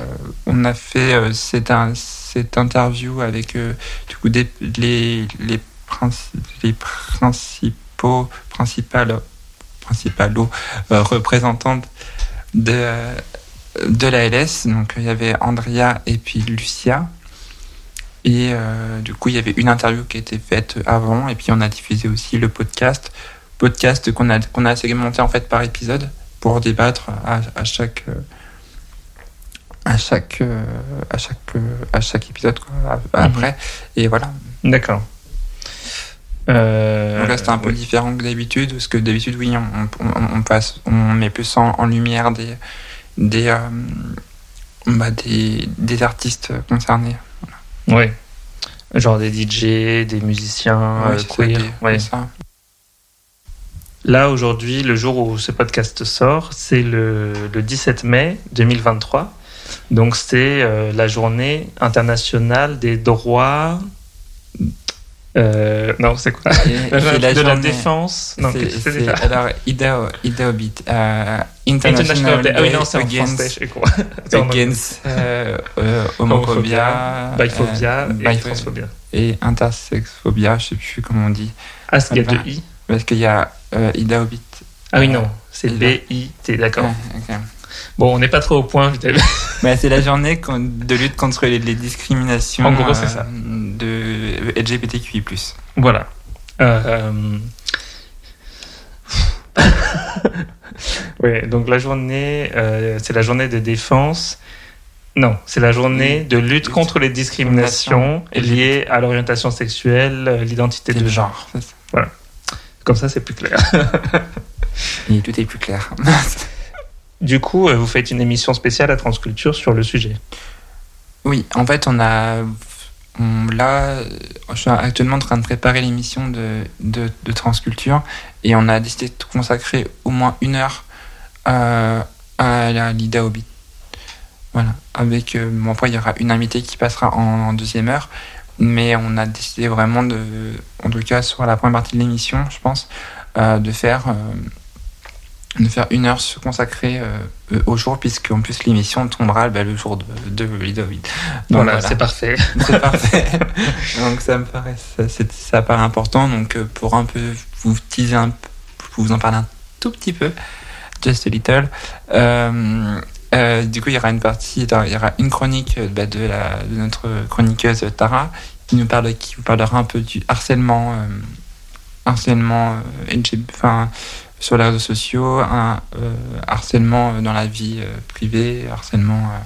S3: on a fait cette, interview avec du coup les les, princi- les principaux principales représentantes de de la LS. Donc il y avait Andrea et puis Lucia. Et du coup, il y avait une interview qui a été faite avant, et puis on a diffusé aussi le podcast, podcast qu'on a qu'on a segmenté en fait par épisode pour débattre à, à chaque euh, à chaque euh, à chaque euh, à chaque épisode quoi, a- après. Et voilà.
S6: D'accord. Euh,
S3: Donc là, c'était un peu
S6: oui.
S3: différent que d'habitude, parce que d'habitude, oui, on, on, on passe, on met plus en, en lumière des des euh, bah, des, des artistes concernés.
S6: Ouais. Genre des DJ, des musiciens
S3: Ouais,
S6: euh,
S3: c'est ça,
S6: queer.
S3: des-
S6: ouais.
S3: c'est ça.
S6: Là, aujourd'hui, le jour où ce podcast sort, c'est le, le 17 mai 2023. Donc, c'est euh, la journée internationale des droits. Euh, non, c'est quoi?
S3: Et-
S6: La
S3: et
S6: journée
S3: la
S6: de la défense? Non,
S3: C'est- alors, Idaho Beat, euh,
S6: International
S3: International
S6: Day. Ah oui, non, c'est en
S3: Against-
S6: français, je anglais.
S3: Against homophobia,
S6: biphobia et transphobia.
S3: et intersexphobia, je sais plus comment on dit.
S6: Ah, il y a deux I
S3: Parce qu'il y a euh, Idaho Beat.
S6: Ah oui, non, c'est
S3: Et là.
S6: B-I-T, d'accord.
S3: Ouais.
S6: Bon, on n'est pas trop au point, je
S3: Bah, c'est la journée de lutte contre les, les discriminations
S6: En gros, c'est ça.
S3: de LGBTQI+.
S6: Voilà. Euh... oui, donc la journée, euh, c'est la journée de défense. Non, c'est la journée de lutte contre les discriminations liées à l'orientation sexuelle, euh, l'identité de genre.
S3: C'est ça.
S6: Comme ça, c'est plus clair.
S3: Et tout est plus clair.
S6: Du coup, euh, vous faites une émission spéciale à Transculture sur le sujet.
S3: Oui, en fait, on a. on- là, je suis actuellement en train de préparer l'émission de, de, de Transculture et on a décidé de consacrer au moins une heure euh, à la l'IDA Hobbit. Voilà. Avec. euh, bon, après, il y aura une invitée qui passera en, en deuxième heure, mais on a décidé vraiment de. En tout cas, sur la première partie de l'émission, je pense, euh, de faire. euh, de faire une heure se consacrer au jour, puisqu'en plus l'émission tombera bah, le jour de, de.
S6: Donc voilà, c'est parfait.
S3: C'est parfait. donc ça me paraît, ça, ça paraît important. Donc pour un peu vous teaser un vous en parler un tout petit peu, just a little. Du coup, il y aura une partie, il y aura une chronique bah, de, la, de notre chroniqueuse Tara qui nous parle, qui vous parlera un peu du harcèlement, harcèlement, enfin sur les réseaux sociaux, un euh, harcèlement dans la vie euh, privée, harcèlement euh,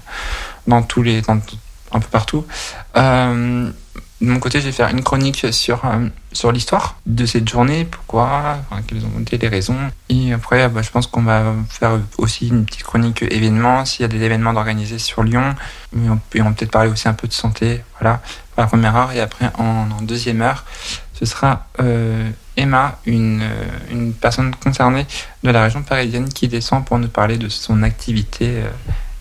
S3: dans tous les, dans, un peu partout. De mon côté, je vais faire une chronique sur, sur l'histoire de cette journée, pourquoi, quelles ont été les raisons. Et après, bah, je pense qu'on va faire aussi une petite chronique événements, s'il y a des événements d'organiser sur Lyon. Et on, peut peut-être parler aussi un peu de santé, voilà, pour la première heure. Et après, en, en deuxième heure, ce sera Emma, une, euh, une, personne concernée de la région parisienne qui descend pour nous parler de son activité euh,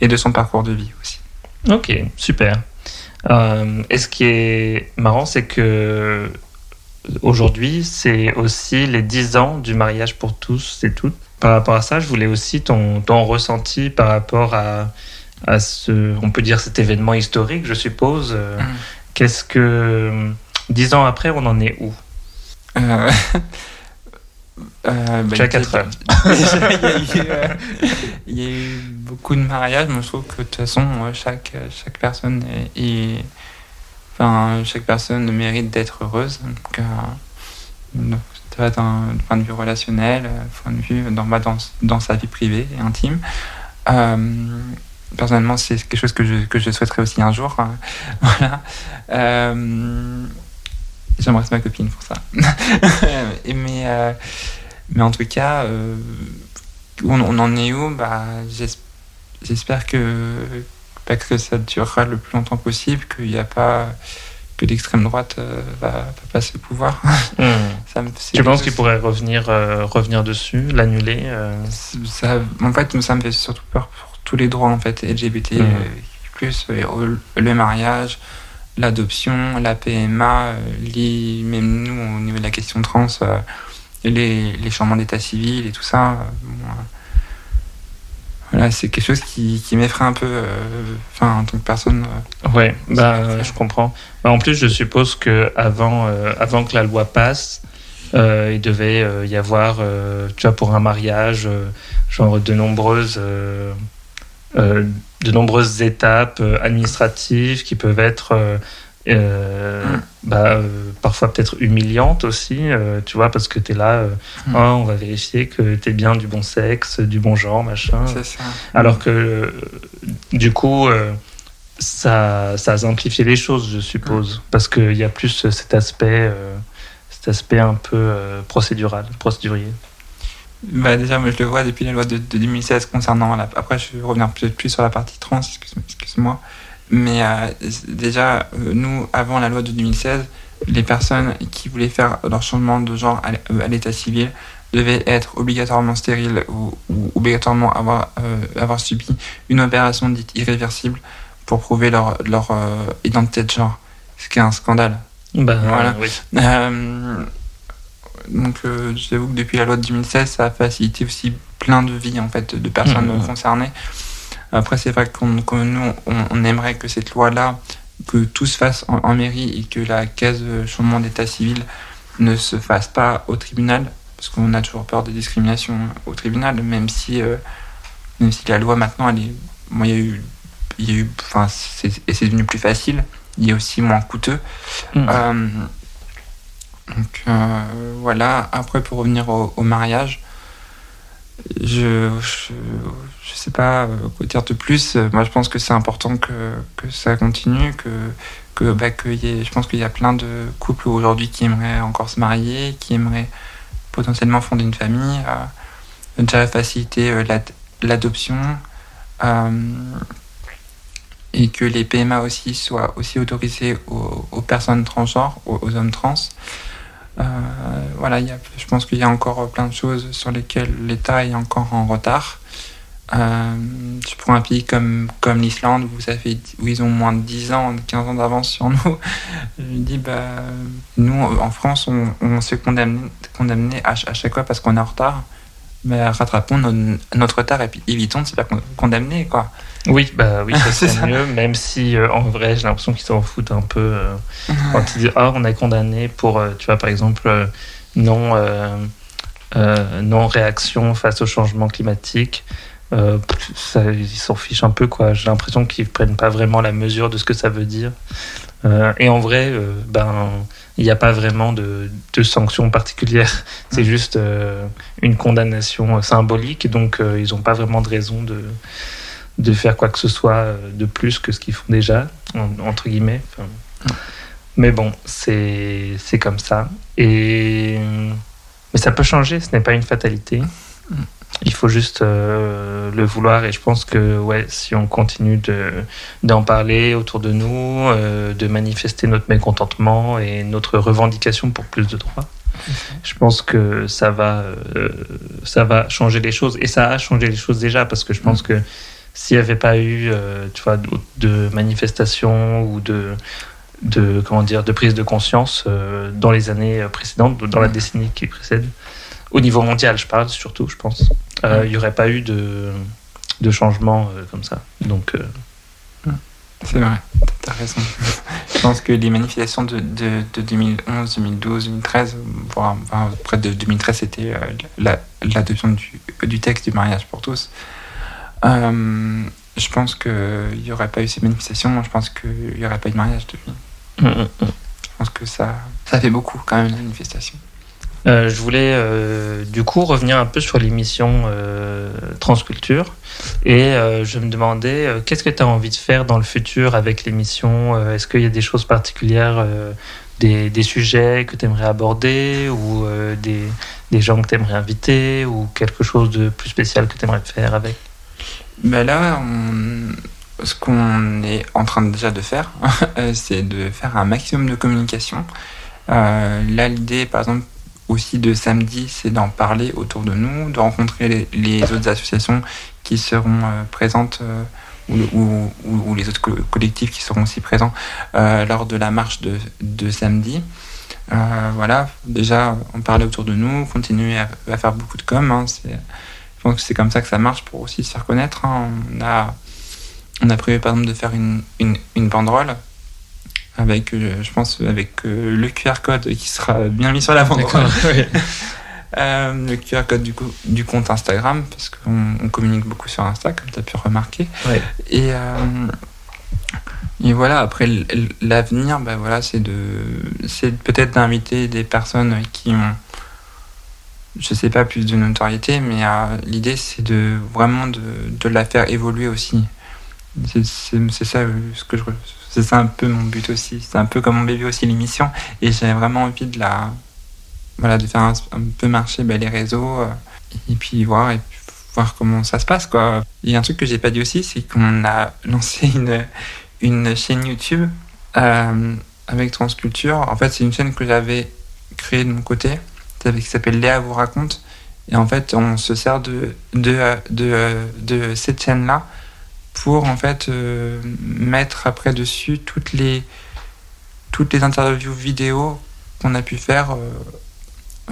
S3: et de son parcours de vie aussi.
S6: Ok, super. Euh, et ce qui est marrant, c'est que aujourd'hui, c'est aussi les 10 ans du mariage pour tous et toutes. Par rapport à ça, je voulais aussi ton, ton ressenti par rapport à, à, ce, on peut dire cet événement historique, je suppose. Mm. Qu'est-ce que, 10 ans après, on en est où? Euh,
S3: euh,
S6: bah, 4 heures.
S3: il, y a eu, beaucoup de mariages, mais je trouve que de toute façon, chaque, chaque personne est, enfin, chaque personne mérite d'être heureuse. Donc, euh, d'un point de vue relationnel, point de vue dans, dans, dans sa vie privée et intime. Euh, personnellement, c'est quelque chose que je, que je souhaiterais aussi un jour. Hein. voilà. Euh, J'aimerais ma copine pour ça. mais, euh, mais en tout cas, euh, on, en est où bah, J'espère que, bah, que ça durera le plus longtemps possible, qu'il n'y a pas que l'extrême droite euh, va, va, passer le pouvoir.
S6: Hmm. tu penses qu'il pourrait revenir, revenir dessus, l'annuler
S3: ça, En fait, ça me fait surtout peur pour tous les droits en fait, LGBT, hmm. plus le mariage, l'adoption, la PMA, euh, même nous au niveau de la question trans, euh, les, les changements d'état civil et tout ça. Euh, voilà, c'est quelque chose qui, qui m'effraie un peu, enfin en tant que personne.
S6: ouais, bah, je comprends. Bah, en plus, je suppose que avant, avant que la loi passe, il devait y avoir, tu vois, pour un mariage, genre de nombreuses de nombreuses étapes euh, administratives qui peuvent être euh, euh, bah, parfois peut-être humiliantes aussi, tu vois, parce que tu es là, mm. oh, on va vérifier que tu es bien du bon sexe, du bon genre, machin. Ça. Alors que, du coup, ça, ça a simplifié les choses, je suppose, mm. parce qu'il y a plus cet aspect, cet aspect un peu procédural, procédurier.
S3: Bah déjà, moi, je le vois depuis la loi de, 2016 concernant. La... Après, je vais revenir plus sur la partie trans, excuse-moi. Mais euh, déjà, euh, nous, avant la loi de 2016, les personnes qui voulaient faire leur changement de genre à euh, l'état civil devaient être obligatoirement stériles ou, obligatoirement avoir, avoir subi une opération dite irréversible pour prouver leur, leur identité de genre. Ce qui est un scandale.
S6: Bah, voilà. Oui.
S3: Donc, j'avoue que depuis la loi de 2016, ça a facilité aussi plein de vies en fait de personnes mmh. concernées. Après, c'est vrai qu'on, nous, on, aimerait que cette loi-là, que tout se fasse en, mairie et que la case changement d'état civil ne se fasse pas au tribunal, parce qu'on a toujours peur de discrimination au tribunal, même si, euh, même si la loi maintenant, elle est, il y a eu, il y a eu, enfin, et c'est devenu plus facile. Il y a aussi moins coûteux. Mmh. Euh, donc euh, voilà, après pour revenir au, mariage, je, je, sais pas euh, quoi dire de plus. Moi je pense que c'est important que, que, ça continue, que, que, bah, y je pense qu'il y a plein de couples aujourd'hui qui aimeraient encore se marier, qui aimeraient potentiellement fonder une famille, euh, déjà faciliter euh, l'adoption. et que les PMA aussi soient aussi autorisés aux, personnes transgenres, aux hommes trans. Euh, voilà, y a, je pense qu'il y a encore plein de choses sur lesquelles l'État est encore en retard. Euh, prends un pays comme, comme l'Islande, où, où ils ont moins de 10 ans, 15 ans d'avance sur nous. Je me dis, bah, nous, en France, on, on se condamné, à, chaque fois parce qu'on est en retard. mais rattrapons no- notre retard et puis évitons de se faire con- condamner, quoi.
S6: Oui, bah oui, ça
S3: C'est
S6: serait mieux, même si euh, en vrai, j'ai l'impression qu'ils s'en foutent un peu euh, quand ils disent ah on est condamné pour, euh, tu vois par exemple non non réaction face au changement climatique. Ça, ils s'en fichent un peu quoi. J'ai l'impression qu'ils prennent pas vraiment la mesure de ce que ça veut dire. Et en vrai, ben il n'y a pas vraiment de, de sanctions particulières. C'est juste une condamnation symbolique. Donc ils n'ont pas vraiment de raison de de faire quoi que ce soit euh, de plus que ce qu'ils font déjà, en- entre guillemets. Enfin, mais bon, c'est comme ça. Et mais ça peut changer. Ce n'est pas une fatalité. Il faut juste euh, le vouloir. Et je pense que ouais, si on continue de d'en parler autour de nous, euh, de manifester notre mécontentement et notre revendication pour plus de droits. Je pense que ça va, euh, ça va changer les choses et ça a changé les choses déjà parce que je pense que s'il n'y avait pas eu, euh, tu vois, de, manifestations ou de, de comment dire, de prise de conscience euh, dans les années précédentes, dans la décennie qui précède, au niveau mondial, je parle surtout, je pense, euh, il n'y aurait pas eu de, de changement comme ça. Donc,
S3: C'est vrai, t'as raison. Je pense que les manifestations de, de, de 2011, 2012, 2013, voire près de 2013, c'était la- l'adoption du, du texte du mariage pour tous. Euh, je pense qu'il n'y aurait pas eu ces manifestations, je pense qu'il n'y aurait pas eu de mariage depuis. Je pense que ça, ça fait beaucoup quand même, la manifestation.
S6: Euh, je voulais euh, du coup revenir un peu sur l'émission euh, Transculture et je me demandais qu'est-ce que tu as envie de faire dans le futur avec l'émission? Est-ce qu'il y a des choses particulières, des, des sujets que tu aimerais aborder ou des, des gens que tu aimerais inviter ou quelque chose de plus spécial que tu aimerais faire avec?
S3: Ben là, ce qu'on est en train déjà de faire, euh, c'est de faire un maximum de communication. Euh, là, l'idée, par exemple, aussi de samedi, c'est d'en parler autour de nous, de rencontrer les, autres associations qui seront euh, présentes ou, le- ou- ou- ou les autres co- collectifs qui seront aussi présents lors de la marche de, samedi. Voilà, déjà, en parler autour de nous, continuer à, faire beaucoup de com. hein, je pense que c'est comme ça que ça marche pour aussi se faire connaître. hein. On, a, on a prévu par exemple de faire une, une, une banderole avec, euh, je pense, avec euh, le QR code qui sera bien mis sur la banderole. Euh, le QR code du, coup, du compte Instagram, parce qu'on on communique beaucoup sur Insta, comme tu as pu remarquer.
S6: Ouais.
S3: Et, euh, et voilà, après l'avenir, bah voilà, c'est de, c'est peut-être d'inviter des personnes qui ont, je sais pas, plus de notoriété, mais euh, l'idée c'est de vraiment de, la faire évoluer aussi. C'est- ça euh, ce que c'est un peu mon but aussi. C'est un peu comme mon bébé aussi l'émission, et j'avais vraiment envie de la, voilà, de faire un, peu marcher bah, les réseaux euh, et puis voir et puis voir comment ça se passe quoi. Il y a un truc que j'ai pas dit aussi, c'est qu'on a lancé une une chaîne YouTube avec Transculture. En fait, c'est une chaîne que j'avais créée de mon côté, qui s'appelle Léa vous raconte. Et en fait, on se sert de de de, de cette chaîne là pour en fait euh, mettre après dessus toutes les toutes les interviews vidéo qu'on a pu faire euh,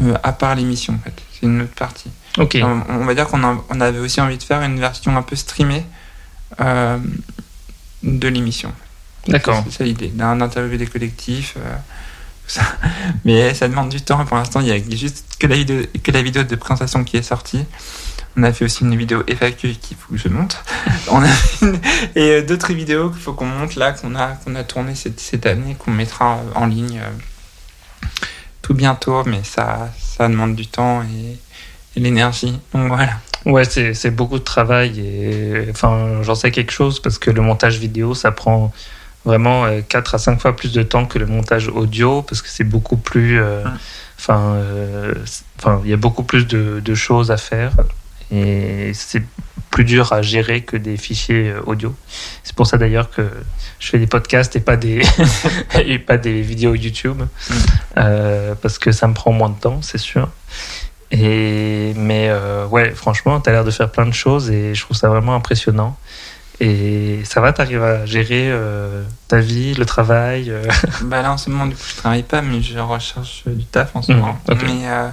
S3: euh, à part l'émission en fait. C'est une autre partie.
S6: Ok.
S3: On, on va dire qu'on a- on avait aussi envie de faire une version un peu streamée de l'émission.
S6: D'accord.
S3: C'est ça l'idée, d'un interview des collectifs. Ça. Mais ça demande du temps. Pour l'instant, il y a juste que la, vidéo, que la vidéo de présentation qui est sortie. On a fait aussi une vidéo FAQ qu'il faut que je monte. On a une- et euh, d'autres vidéos qu'il faut qu'on monte là, qu'on a, qu'on a tourné cette, cette année, qu'on mettra en ligne euh, tout bientôt. Mais ça, ça demande du temps et, et l'énergie. Donc voilà.
S6: Ouais, c'est c'est beaucoup de travail et enfin, j'en sais quelque chose parce que le montage vidéo, ça prend vraiment 4 à 5 fois plus de temps que le montage audio parce que c'est beaucoup plus. euh, Enfin, euh, enfin, il y a beaucoup plus de, de choses à faire et c'est plus dur à gérer que des fichiers euh, audio. C'est pour ça d'ailleurs que je fais des podcasts et pas des et pas des vidéos YouTube Euh, parce que ça me prend moins de temps, c'est sûr. Et mais euh, ouais, franchement, tu as l'air de faire plein de choses et je trouve ça vraiment impressionnant. Et ça va, t'arrives à gérer euh, ta vie, le travail. euh,
S3: Bah là en ce moment du coup je travaille pas mais je recherche du taf en ce
S6: Mhm,
S3: moment. Mais euh,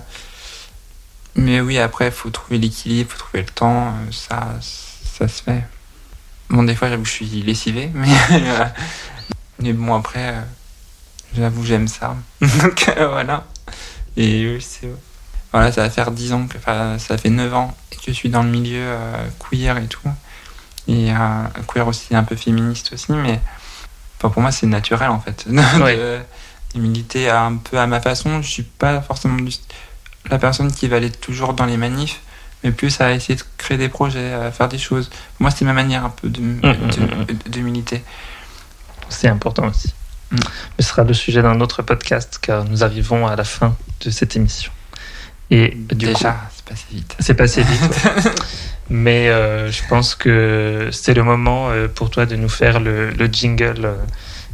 S3: mais oui, après, il faut trouver l'équilibre, il faut trouver le temps. euh, Ça, ça se fait. Bon, des fois, j'avoue je suis lessivé, mais, euh, mais bon, après, euh, j'avoue, j'aime ça. Donc, euh, voilà. Et oui, c'est. Voilà, ça va faire 10 ans, que, enfin, ça fait 9 ans que je suis dans le milieu euh, queer et tout. Et euh, queer aussi, un peu féministe aussi, mais enfin, pour moi, c'est naturel en fait. de,
S6: Ouais.
S3: de militer un peu à ma façon. Je suis pas forcément du- la personne qui va aller toujours dans les manifs, mais plus à essayer de créer des projets, à faire des choses. Pour moi, c'est ma manière un peu de,
S6: mm,
S3: de, de- de militer.
S6: C'est important aussi.
S3: Mm.
S6: Mais ce sera le sujet d'un autre podcast car nous arrivons à la fin de cette émission. Et du
S3: Déjà, c'est passé vite.
S6: c'est passé vite. ouais. Mais euh, je pense que c'est le moment euh, pour toi de nous faire le, le jingle euh,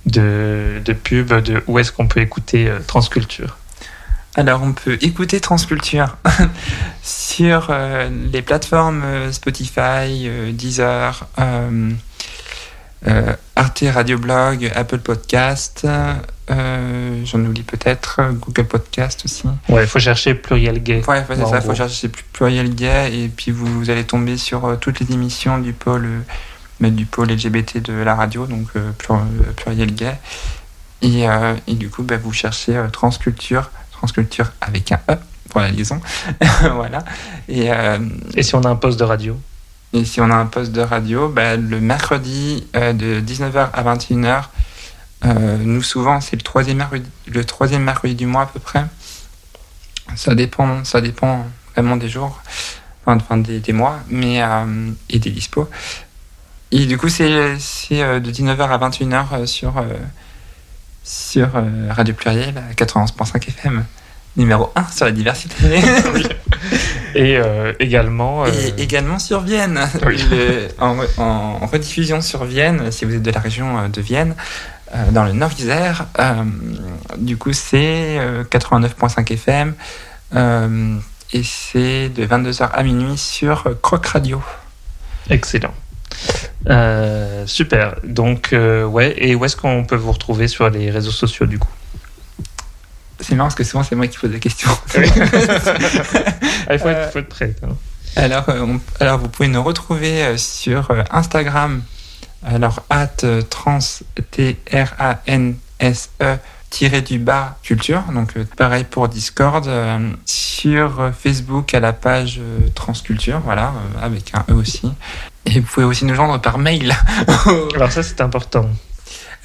S6: de, de pub de où est-ce qu'on peut écouter Transculture.
S3: Alors, on peut écouter Transculture sur les plateformes Spotify, Deezer, Arte Radio Blog, Apple Podcast, euh, j'en oublie peut-être, euh, Google Podcast aussi.
S6: Ouais, il faut chercher pluriel gay.
S3: Ouais, ouais, c'est ça, il faut chercher pluriel gay et puis vous, vous allez tomber sur euh, toutes les émissions du pôle, du pôle LGBT de la radio, donc plur- pluriel gay. Et, euh, et du coup, bah, vous cherchez euh, Transculture, Transculture avec un E pour la liaison. voilà. Et, euh,
S6: Et si on a un poste de radio?
S3: et si on a un poste de radio, bah, le mercredi de 19h à 21h, euh, nous souvent c'est le troisième, mercredi, le troisième mercredi du mois à peu près. Ça dépend, ça dépend vraiment des jours, enfin, des, des mois, mais euh, et des dispos. Et du coup c'est euh, de 19h à 21h euh, sur sur Radio Pluriel à 91.5 FM, numéro 1 sur la diversité.
S6: Et euh, également. euh,
S3: Et également sur Vienne,
S6: Oui.
S3: Le- en, en- en rediffusion sur Vienne, si vous êtes de la région de Vienne, euh, dans le Nord-Isère. euh, du coup, c'est euh, 89.5 FM euh, et c'est de 22h à minuit sur Croc Radio.
S6: Excellent. Euh, super. Donc, euh, ouais. Et où est-ce qu'on peut vous retrouver sur les réseaux sociaux du coup?
S3: C'est marrant parce que souvent c'est moi qui pose la question.
S6: Ah, il faut, être, faut être prêt. hein.
S3: Alors, on- alors vous pouvez nous retrouver sur Instagram. Alors, at euh, trans, T-R-A-N-S-E, tiré du bas culture. Donc, euh, pareil pour Discord. euh, sur Facebook, à la page Transculture, voilà, avec un E aussi. Et vous pouvez aussi nous joindre par mail.
S6: Alors, ça, c'est important.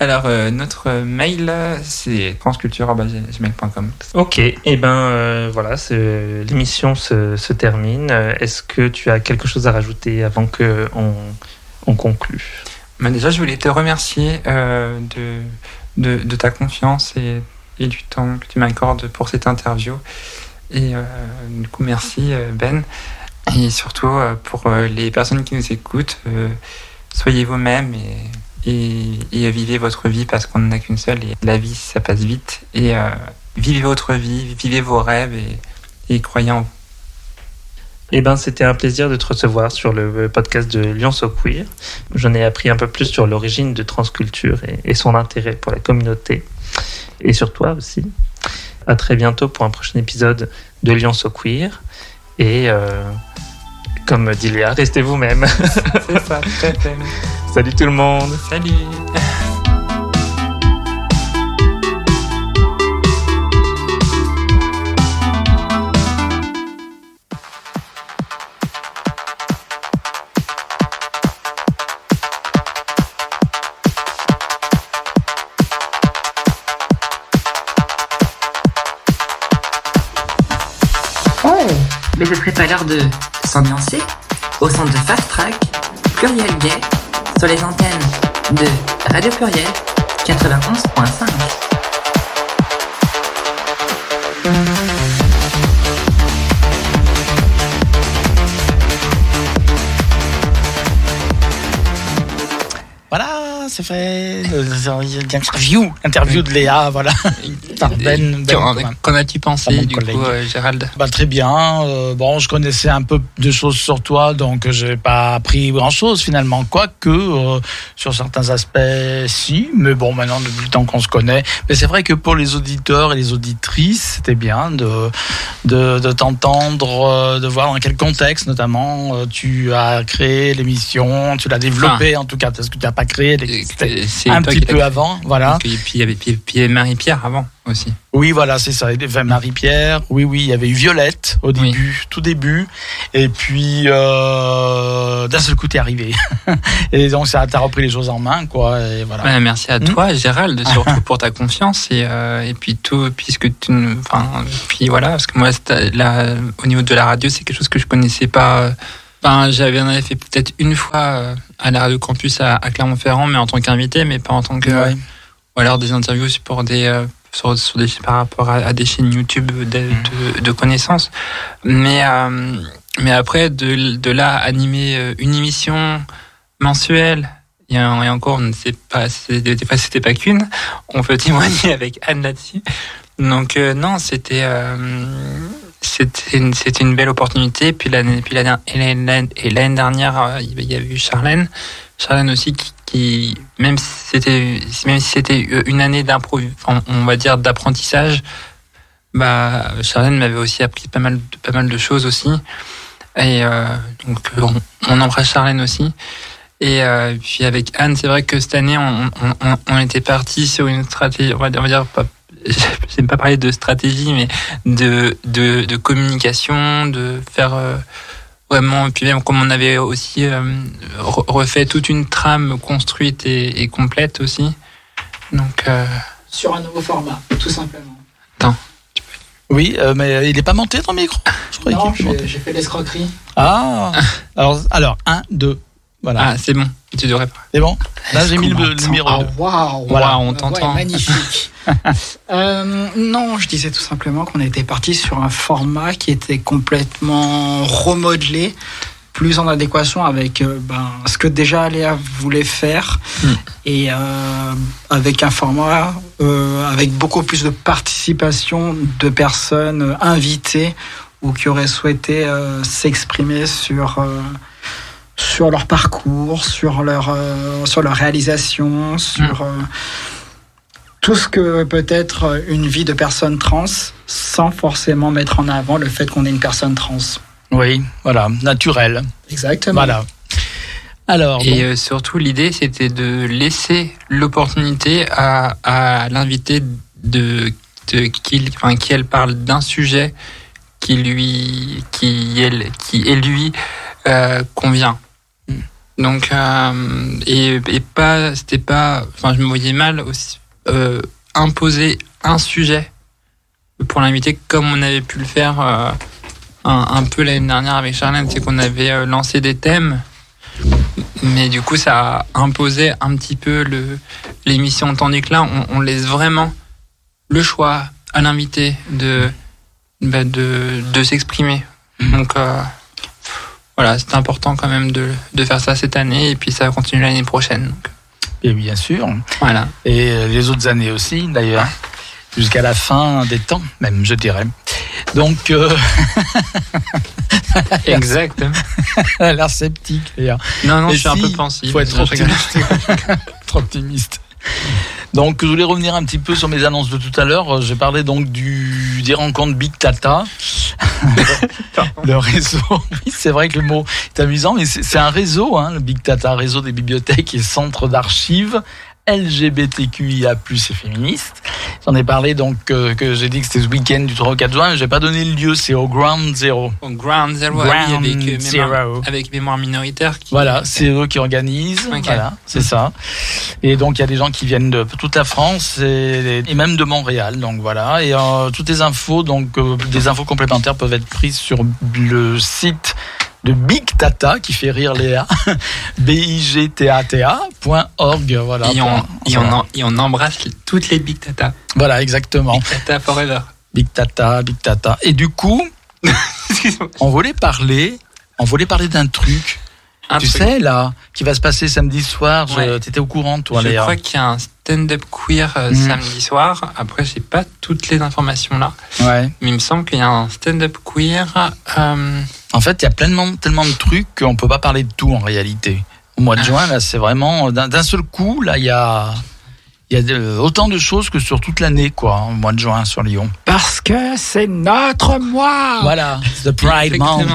S3: Alors, euh, notre mail, c'est transculture.gmail.com.
S6: Ok. Et ben, euh, voilà. L'émission se, se termine. Est-ce que tu as quelque chose à rajouter avant que on, on conclue?
S3: Déjà, je voulais te remercier euh, de, de, ta confiance et, et du temps que tu m'accordes pour cette interview. Et euh, du coup, merci euh, Ben. Et surtout pour les personnes qui nous écoutent, soyez vous-même et, et, vivez votre vie parce qu'on n'en a qu'une seule. Et la vie, ça passe vite. Et vivez votre vie, vivez vos rêves et, et croyez en vous.
S6: Eh ben, c'était un plaisir de te recevoir sur le podcast de Lyon So Queer. J'en ai appris un peu plus sur l'origine de transculture et, et son intérêt pour la communauté et sur toi aussi. À très bientôt pour un prochain épisode de Lyon So Queer. Et euh, comme dit Léa, restez vous-même.
S3: C'est ça, tout à fait.
S6: Salut tout le monde.
S3: Salut
S1: Mais ce serait pas l'heure de s'ambiancer au centre de Fast Track, Pluriel Gay, sur les antennes de Radio Pluriel 91.5.
S2: Voilà, c'est c'est fait. Interview, interview de Léa, voilà. Par Ben, ben
S3: Qu'en as-tu pensé,
S2: Mon
S3: du
S2: collègue.
S3: coup, euh, Gérald?
S2: Bah, très bien. Euh, bon, je connaissais un peu de choses sur toi, donc j'ai pas appris grand-chose finalement. Quoique, euh, sur certains aspects, si. Mais bon, maintenant, depuis le temps qu'on se connaît. Mais c'est vrai que pour les auditeurs et les auditrices, c'était bien de, de, de t'entendre, euh, de voir dans quel contexte, notamment, euh, tu as créé l'émission, tu l'as développée en tout cas, parce que tu n'as pas créé, c'était un petit peu avant, voilà.
S3: Et puis il y avait puis, puis il y avait Marie-Pierre avant aussi.
S2: Oui, voilà, c'est ça. Avait Marie-Pierre. Oui, oui, il y avait eu Violette au
S3: Oui.
S2: début, tout début. Et puis, euh, d'un seul coup, t'es arrivé. et donc, ça t'a repris les choses en main, quoi. Et voilà.
S3: Ouais, merci à
S2: Hmm.
S3: toi, Gérald, surtout pour ta confiance et, euh, et puis tout, puisque tu, enfin, puis voilà, parce que moi, là, au niveau de la radio, c'est quelque chose que je connaissais pas. Enfin, j'avais en fait peut-être une fois euh, à la radio campus à, à Clermont-Ferrand, mais en tant qu'invité, mais pas en tant que,
S2: Ouais.
S3: ou alors des interviews pour des, sur, sur des, par rapport à, à des chaînes YouTube de, de, de connaissances. Mais, euh, mais après, de, de là, animer euh, une émission mensuelle, et, encore, on ne sait pas, c'était pas qu'une. On peut témoigner avec Anne là-dessus. Donc, euh, non, c'était, euh, c'était une, c'était une belle opportunité. Puis l'année, puis l'année, et l'année, dernière, il y avait eu Charlène. Charlène aussi qui, qui même si c'était, même si c'était une année d'impro, on va dire d'apprentissage, bah, Charlène m'avait aussi appris pas mal, de- pas mal de choses aussi. Et euh, donc, euh, on, on embrasse Charlène aussi. Et euh, puis avec Anne, c'est vrai que cette année, on, on, on était parti sur une stratégie, on va dire, on va dire pas, j'aime pas parler de stratégie, mais de, de, de communication, de faire euh, vraiment, et puis même comme on avait aussi euh, re- refait toute une trame construite et, et complète aussi. Donc, euh,
S5: Sur un nouveau format, tout simplement.
S2: Oui, euh, mais il est pas monté ton micro? Je
S5: Non, j'ai j'ai fait l'escroquerie.
S2: Ah Alors, alors, un, deux. Voilà.
S3: ah, c'est bon, tu devrais pas.
S2: C'est bon Là, j'ai mis le, numéro
S5: Ah, waouh
S3: Voilà, on t'entend.
S5: est magnifique. Euh, non, je disais tout simplement qu'on était parti sur un format qui était complètement remodelé, plus en adéquation avec euh, ben, ce que déjà Léa voulait faire,
S3: Mm.
S5: et euh, avec un format euh, avec beaucoup plus de participation de personnes invitées ou qui auraient souhaité euh, s'exprimer sur euh, sur leur parcours, sur leur euh, sur leur réalisation, sur euh, tout ce que peut être une vie de personne trans, sans forcément mettre en avant le fait qu'on est une personne trans.
S2: Oui, voilà, naturel.
S5: Exactement.
S2: Voilà. Alors,
S3: Et
S2: bon,
S3: euh, surtout, l'idée, c'était de laisser l'opportunité à, à l'invité de, de qu'il, enfin, qu'elle parle d'un sujet qui lui, qui elle, qui et lui euh, convient. Donc, euh, et, et pas, c'était pas, enfin, je me voyais mal aussi euh, imposer un sujet pour l'invité comme on avait pu le faire euh, un, un peu l'année dernière avec Charlène, c'est qu'on avait euh, lancé des thèmes. Mais du coup, ça a imposé un petit peu le l'émission, tandis que là, on, on laisse vraiment le choix à l'invité de, bah, de, de s'exprimer. Donc, euh, voilà, c'est important quand même de, de faire ça cette année, et puis ça va continuer l'année prochaine. Donc,
S2: et bien sûr.
S3: voilà.
S2: Et euh, les autres années aussi, d'ailleurs. Jusqu'à la fin des temps, même, je dirais. Donc, euh,
S3: Exactement.
S2: elle a l'air sceptique, d'ailleurs.
S3: Non, non,
S2: Mais
S3: je suis un peu pensif.
S2: faut être optimiste. Trop optimiste. Donc, je voulais revenir un petit peu sur mes annonces de tout à l'heure. J'ai parlé donc du, des rencontres Big Tata. le réseau. Oui, c'est vrai que le mot est amusant, mais c'est c'est un réseau, hein, le Big Tata, réseau des bibliothèques et centres d'archives LGBTQIA+, et féministes. J'en ai parlé donc euh, que j'ai dit que c'était ce week-end du 3 au 4 juin. J'ai pas donné le lieu, c'est au Ground Zero.
S3: Au Ground Zero, oui, avec, euh, mémoire,
S2: Zero.
S3: avec mémoire minoritaire. Qui,
S2: Voilà, c'est eux qui organisent.
S3: Ok.
S2: Voilà, c'est ça. Et donc il y a des gens qui viennent de toute la France et, et même de Montréal. Donc voilà. Et euh, toutes les infos, donc euh, des infos complémentaires peuvent être prises sur le site de Big Tata qui fait rire Léa. bigtata.org. Voilà.
S3: et, on,
S2: Point.
S3: et, on, en- et on embrasse toutes les Big Tata.
S2: Voilà, exactement.
S3: Big Tata Forever.
S2: Big Tata, Big Tata. Et du coup, on voulait parler, on voulait parler d'un truc
S3: un
S2: tu
S3: truc.
S2: sais, là, qui va se passer samedi soir.
S3: Ouais.
S2: T'étais au courant, toi,
S3: Je
S2: Léa
S3: crois qu'il y a un stand-up queer euh,
S2: Mhm.
S3: samedi soir. Après, j'ai pas toutes les informations là,
S2: Ouais.
S3: mais il me semble qu'il y a un stand-up queer. euh,
S2: En fait, il y a pleinement, tellement de trucs qu'on peut pas parler de tout en réalité. Au mois de
S3: Ah.
S2: juin, là, c'est vraiment d'un seul coup, là, il y a, il y a de- autant de choses que sur toute l'année, quoi, au mois de juin sur Lyon.
S5: Parce que c'est notre mois.
S2: Voilà, the Pride. Month.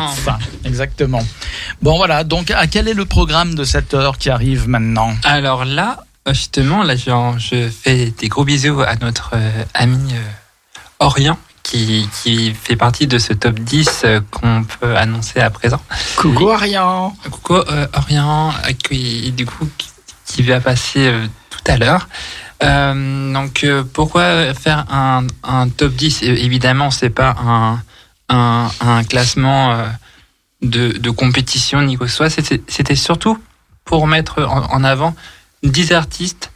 S2: Exactement. Bon, voilà. Donc, à quel est le programme de cette heure qui arrive maintenant?
S3: Alors là, justement, là, je, je fais des gros bisous à notre euh, ami euh, Orient. Qui, qui fait partie de ce top 10 euh, qu'on peut annoncer à présent.
S5: Coucou Ariane.
S3: Coucou euh, Orient, euh, qui, du coup, qui, qui va passer euh, tout à l'heure. Euh, donc, pourquoi faire un, un top 10 Euh, Évidemment, c'est pas un, un, un classement de, de compétition ni quoi que ce soit. C'était surtout pour mettre en, en avant 10 artistes.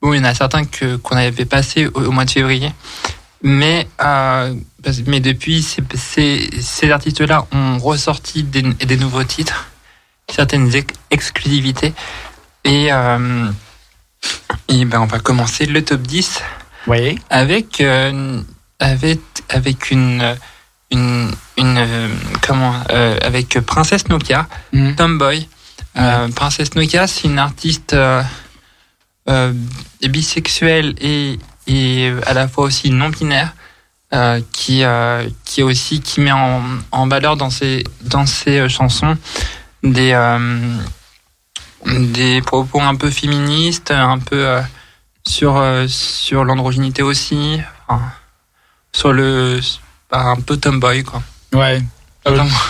S3: Bon, il y en a certains que qu'on avait passé au, au mois de février. Mais, euh, mais depuis, ces, ces, ces artistes-là ont ressorti des, des nouveaux titres, certaines ex- exclusivités. Et, euh, et ben, on va commencer le top 10
S2: Oui.
S3: avec, euh, avec, avec une, une, une comment, euh, avec Princesse Nokia,
S2: Mhm.
S3: Tomboy. Euh, Princesse Nokia, c'est une artiste euh, bisexuelle et, et à la fois aussi non binaire. euh, qui euh, qui aussi qui met en, en valeur dans ses dans ses euh, chansons des euh, des propos un peu féministes un peu euh, sur sur l'androgynité aussi enfin, sur le bah, un peu tomboy quoi
S2: Ouais.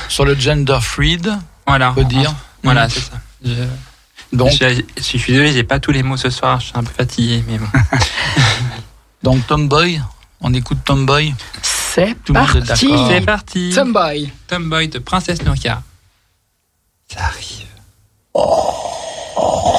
S2: Sur le gender freed,
S3: voilà
S2: on peut dire.
S3: voilà
S2: Mhm.
S3: c'est ça Je-
S2: Donc,
S3: je, je suis désolé j'ai pas tous les mots ce soir je suis un peu fatigué mais bon
S2: donc Tomboy. On écoute Tomboy.
S5: C'est
S2: Tout le monde est
S5: parti.
S2: d'accord.
S3: c'est parti
S5: Tomboy.
S3: Tomboy de Princesse Nokia ça arrive
S8: Who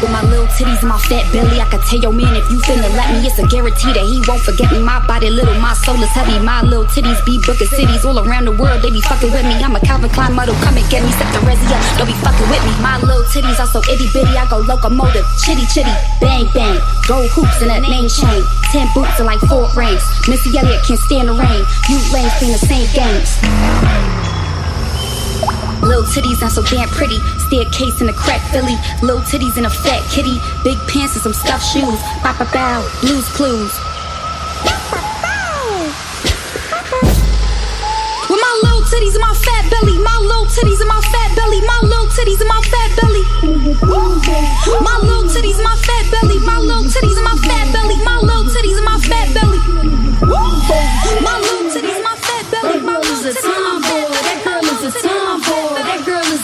S8: with my little titties my fat belly, I could tell your man if you finna let me, it's a guarantee that he won't forget me. My body little, my soul is heavy. My little titties be booking cities all around the world. They be fucking with me. I'm a Calvin Klein model, come and get me. Set the resi up, don't be fucking with me. My little titties are so itty bitty, I go locomotive, chitty chitty, bang bang. Gold hoops and a name chain, ten boots and like four rings. Missy Elliott can't stand the rain. You lanes playing the same games. Little titties not so damn pretty. Staircase in a crack Philly. Little titties in a fat kitty. Big pants and some stuffed shoes. Bow bow. Blues clues. With my little titties and my fat belly. My little titties and my fat belly. My little titties and my fat belly. My little titties my fat belly. My little titties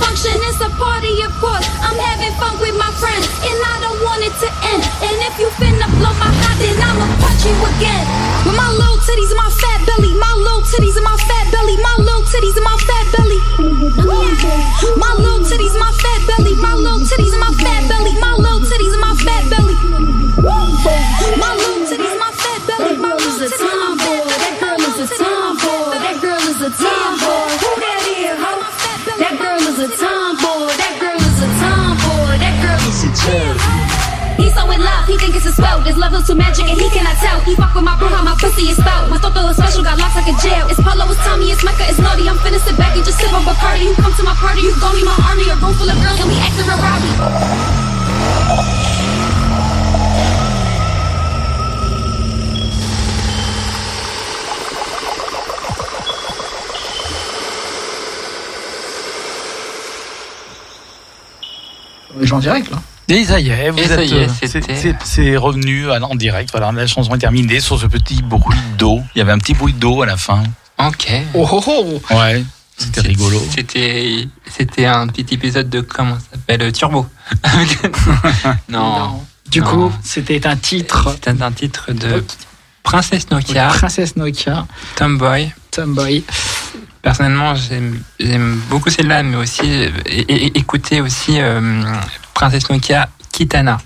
S8: function, it's a party, of course. I'm having fun with my friends, and I don't want it to end. And if you finna blow my hot, then I'ma punch you again. With my little titties and my fat belly, my little titties and my fat belly, my little titties and my fat belly. My little titties and my fat belly, my little titties and my fat belly, my little titties and my fat belly.
S9: My little titties, my fat belly, my little titties, my fat belly. That girl is a tomboy, that girl is a tomboy, that girl is a tomboy. He's so in love, he think it's a spell. This love is too magic and he cannot tell. He fuck with my bro, how my pussy is spelled. My toto is special, got locks like a jail. It's Polo, it's Tommy, it's Mecca, it's naughty. I'm finna sit back and just sip on Bacardi. You come to my party, you gon' need my army. A room full of girls and we acting real rowdy.
S5: Les gens en direct là.
S2: Et ça y est, vous êtes,
S3: y est,
S2: euh, c'est- revenu en direct. Voilà, la chanson est terminée sur ce petit bruit d'eau. Il y avait un petit bruit d'eau à la fin.
S3: Ok.
S5: Oh oh oh
S2: Ouais, c'était rigolo.
S3: C'était, c'était un petit épisode de comment ça s'appelle Turbo. non.
S5: Non. Du
S3: Non.
S5: coup, c'était un titre
S3: C'était un titre de Princesse Nokia,
S5: Princesse Nokia,
S3: Tomboy.
S5: Tomboy.
S3: Personnellement, j'aime, beaucoup celle-là, mais aussi euh, écouter aussi euh, Princesse Nokia Kitana.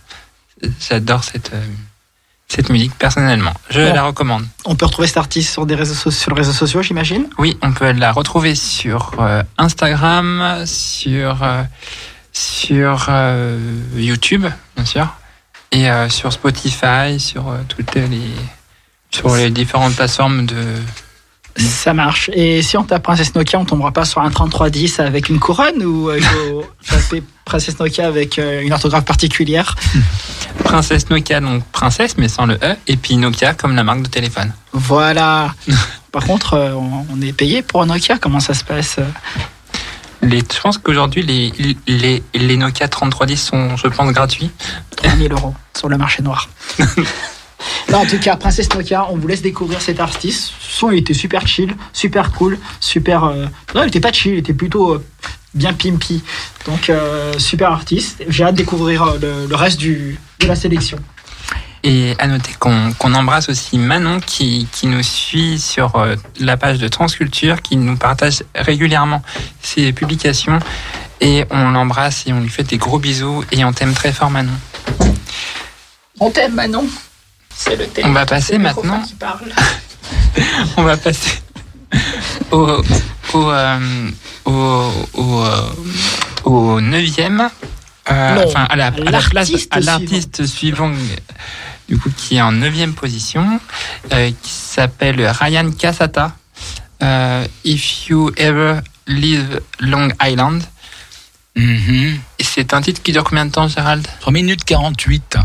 S3: J'adore cette euh, cette musique personnellement. Je
S5: Bon.
S3: la recommande.
S5: On peut retrouver cet artiste sur des réseaux so- sur les réseaux sociaux, j'imagine?
S3: Oui, on peut la retrouver sur euh, Instagram, sur euh, sur euh, YouTube, bien sûr, et sur Spotify, sur toutes les sur les différentes plateformes de.
S5: Ça marche. Et si on tape Princesse Nokia, on tombera pas sur un 3310 avec une couronne ou euh, il faut taper Princesse Nokia avec euh, une orthographe particulière?
S3: Princesse Nokia, donc princesse, mais sans le E, et puis Nokia comme la marque de téléphone.
S5: Voilà. Par contre, euh, on est payé pour Nokia. Comment ça se passe
S3: Les, je pense qu'aujourd'hui, les, les, les Nokia 3310 sont, je pense, gratuits.
S5: 3000 euros sur le marché noir. En tout cas, Princesse Nokia, on vous laisse découvrir cet artiste. Son, il était super chill, super cool, super. euh, Non, il était pas chill, il était plutôt euh, bien pimpy. Donc, euh, super artiste. J'ai hâte de découvrir le, le reste du, de la sélection.
S3: Et à noter qu'on qu'on embrasse aussi Manon qui, qui nous suit sur la page de Transculture, qui nous partage régulièrement ses publications. Et on l'embrasse et on lui fait des gros bisous et on t'aime très fort Manon.
S5: On t'aime, Manon. C'est le thème.
S3: On va passer maintenant.
S5: qui parle.
S3: On va passer au, au, euh, au, au, euh, au neuvième. euh,
S5: Non,
S3: enfin, à la, à la place,
S5: l'artiste
S3: à l'artiste suivant, du coup, qui est en neuvième position, euh, qui s'appelle Ryan Casata. Euh, If You Ever Leave Long Island.
S2: Mhm.
S3: Et c'est un titre qui dure combien de temps, Gérald?
S2: 3 minutes 48.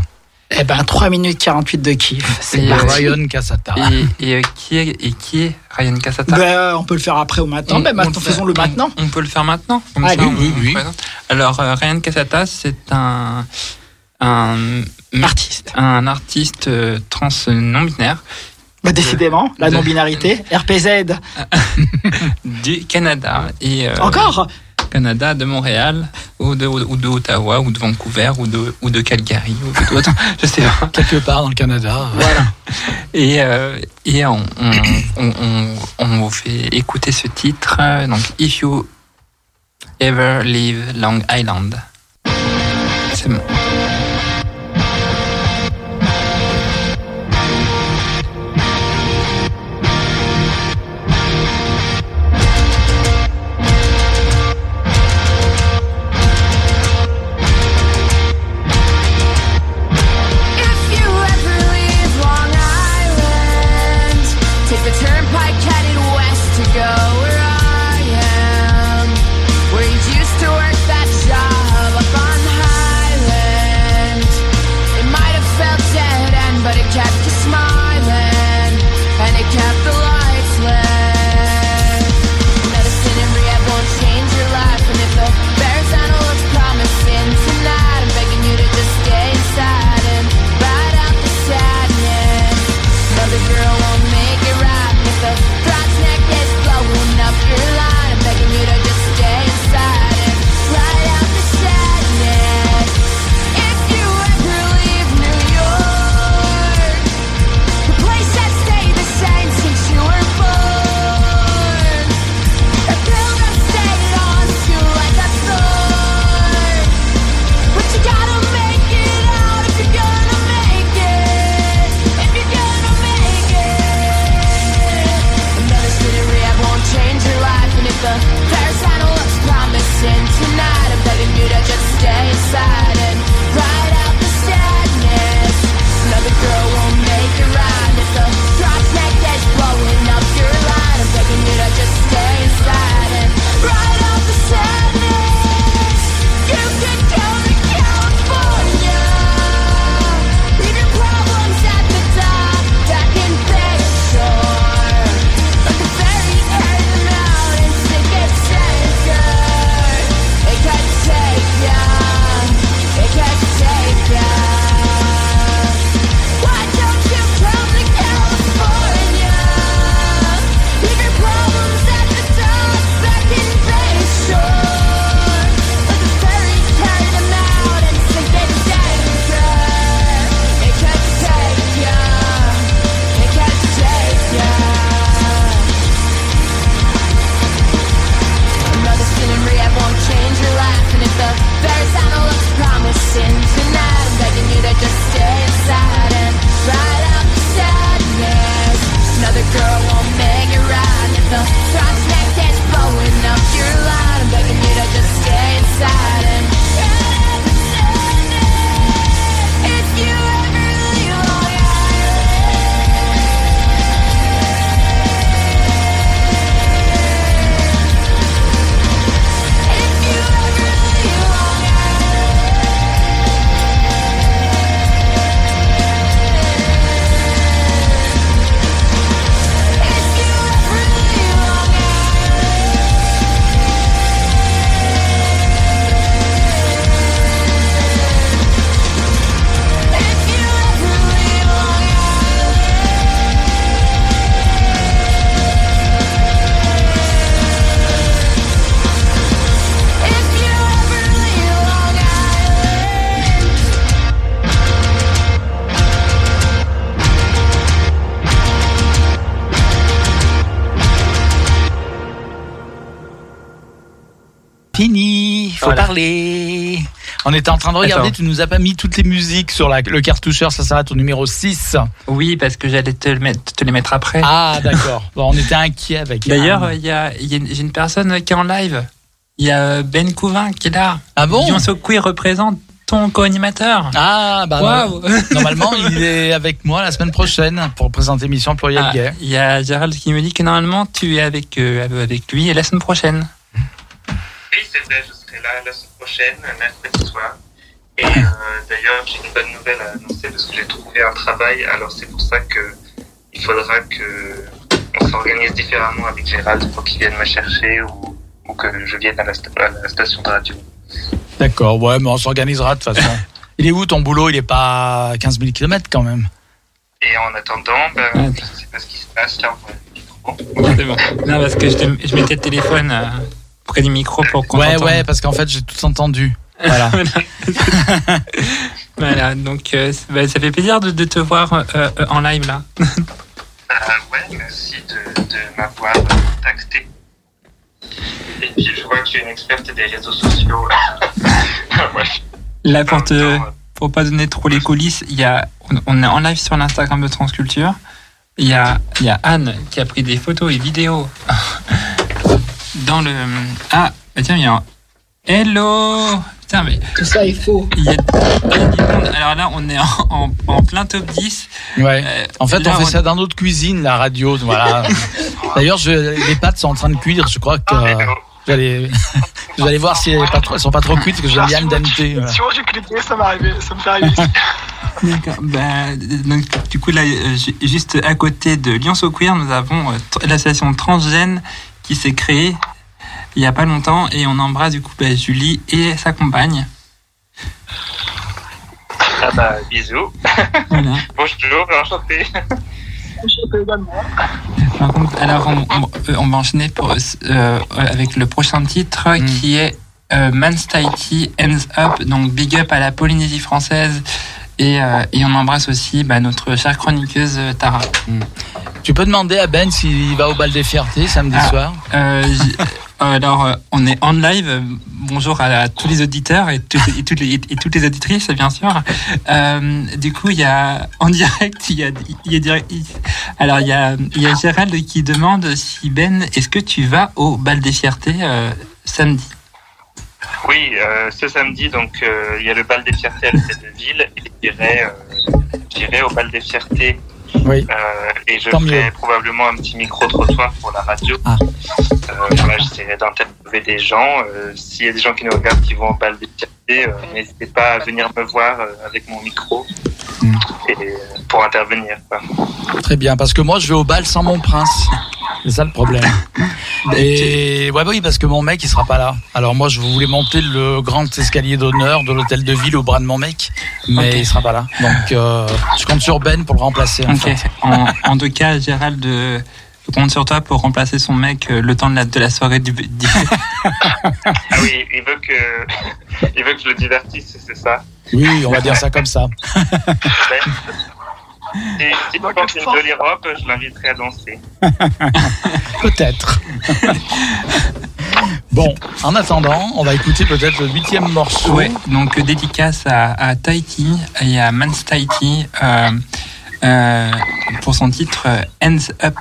S5: Eh ben, 3 minutes 48 de kiff. C'est.
S2: Ryan Casata.
S3: et, et, euh, qui est, et qui est Ryan Casata
S5: Ben, on peut le faire après ou maintenant. Ben,
S3: on
S5: maintenant,
S3: le fait-
S5: faisons-le
S3: on-
S5: maintenant.
S3: On, peut le faire maintenant. comme
S5: Allez.
S3: ça, on-
S2: Oui, oui.
S3: on. Alors, euh, Ryan Casata, c'est un, un
S5: Artiste.
S3: un artiste euh, trans non binaire
S5: Bah, décidément, la non-binarité. RPZ.
S3: du Canada et euh,
S5: Encore?
S3: Canada de Montréal ou de, ou de Ottawa ou de Vancouver ou de ou de Calgary ou d'autres, je sais pas.
S2: Quelque part dans le Canada.
S5: Voilà.
S3: Et euh, et on on, on, vous fait écouter ce titre donc If You Ever Leave Long Island. C'est bon.
S2: Fini, faut
S3: Voilà.
S2: parler. On était en train de regarder,
S3: Attends.
S2: tu nous as pas mis toutes les musiques sur la- le cartoucheur, ça s'arrête au numéro 6.
S3: Oui, parce que j'allais te, le mettre, te les mettre après.
S2: Ah, d'accord. Bon, on était inquiets avec
S3: D'ailleurs, il y a, il y a une- j'ai une personne qui est en live. Il y a euh, Ben Couvin qui est là.
S2: Ah bon?
S3: Lyon Queer représente ton co-animateur.
S2: Ah, bah,
S3: Waouh
S2: normalement, il est avec moi la semaine prochaine pour présenter émission Pluriel
S3: Ah,
S2: Gay.
S3: Il y a Gérald qui me dit que normalement tu es avec, euh, avec lui la semaine prochaine.
S6: Oui, c'est vrai, je serai là la semaine prochaine, mercredi soir. Et euh, d'ailleurs, j'ai une bonne nouvelle à annoncer parce que j'ai trouvé un travail. Alors c'est pour ça que il faudra que on s'organise différemment avec Gérald pour qu'il vienne me chercher ou, ou que je vienne à la, sta- à la station de radio.
S2: D'accord, ouais, mais on s'organisera de toute façon. Il est où ton boulot? Il est pas à 15 000 km quand même.
S6: Et en attendant, ben, je sais pas ce qui se passe là. on
S3: bon. Non, parce que je, je mettais le téléphone euh, près du micro pour qu'on
S2: Ouais, ouais, parce qu'en fait, j'ai tout entendu. Voilà.
S3: Voilà, donc euh, bah, ça fait plaisir de, de te voir euh, euh, en live là.
S6: Euh, ouais, merci de, de m'avoir contacté. Et puis je vois que tu es une experte des réseaux sociaux. ouais.
S3: Là, pour te, pour pas donner trop les coulisses, il y a, on, on est en live sur l'Instagram de Transculture. Il y a, il y a Anne qui a pris des photos et vidéos dans le. Ah, bah tiens, il y a. un- Hello Putain, mais.
S5: Tout ça est faux.
S3: Il y a. Alors là, on est en, en, en plein top 10.
S2: Ouais.
S3: Euh,
S2: En fait,
S3: là,
S2: on fait ça dans notre cuisine, la radio. Voilà. D'ailleurs, je, les pâtes sont en train de cuire. Je crois que euh, je vais aller, je vais aller voir si elles, elles sont pas trop cuites, parce que j'aime bien le voilà.
S5: Si moi j'ai cliqué, ça m'est arrivé, ça me fait arriver ici.
S3: D'accord. Bah, donc, du coup, là, euh, ju- juste à côté de Lyon So Queer, nous avons euh, l'association Transgène qui s'est créée il y a pas longtemps et on embrasse du coup bah, Julie et sa compagne.
S6: Ah bah, bisous.
S3: Voilà.
S6: Bonjour, enchanté.
S3: Par contre, alors, on, on- euh, on va enchaîner pour, euh, avec le prochain titre qui est euh, Man's Tahiti Ends Up, donc big up à la Polynésie française. Et, euh, et on embrasse aussi bah, notre chère chroniqueuse euh, Tara.
S2: Tu peux demander à Ben s'il va au bal des fiertés samedi
S3: Ah.
S2: soir.
S3: Euh, alors, on est en live. Bonjour à, à tous les auditeurs et, toutes et toutes les, et toutes les auditrices, bien sûr. Euh, du coup, il y a en direct, il y a, il y a direct- il- alors il y a, il y a Gérald qui demande si Ben, est-ce que tu vas au bal des fiertés samedi?
S6: Oui, euh, ce samedi, donc, euh, il y a le bal des fiertés à de ville. Et j'irai, euh, j'irai au bal des fiertés.
S2: Oui.
S6: Euh, et je
S2: Tant
S6: ferai
S2: mieux.
S6: probablement un petit micro-trottoir pour la radio.
S2: Ah.
S6: Euh, voilà, j'essaierai d'interviewer des gens. Euh, S'il y a des gens qui nous regardent qui vont au bal des fiertés, euh, n'hésitez pas à venir me voir euh, avec mon micro et, euh, pour intervenir. quoi.
S2: Très bien, parce que moi, je vais au bal sans mon prince. C'est ça le problème. Et ouais, bah oui, parce que mon mec, il sera pas là. Alors moi, je voulais monter le grand escalier d'honneur de l'hôtel de ville au bras de mon mec, mais
S3: Ok.
S2: il sera pas là. Donc, euh, je compte sur Ben pour le remplacer. En
S3: Ok.
S2: fait.
S3: En, en tout cas, Gérald euh, compte sur toi pour remplacer son mec euh, le temps de la, de la soirée du,
S6: Ah oui, il veut que, il veut que je le divertisse, c'est ça?
S2: Oui, on va dire ça comme ça.
S6: Si, si tu portes une jolie robe, je l'inviterai à danser.
S2: Peut-être. bon, en attendant, on va écouter peut-être le huitième morceau.
S3: Ouais, donc euh, dédicace à, à Tahiti et à Mans Tahiti euh, euh, pour son titre euh, Ends Up.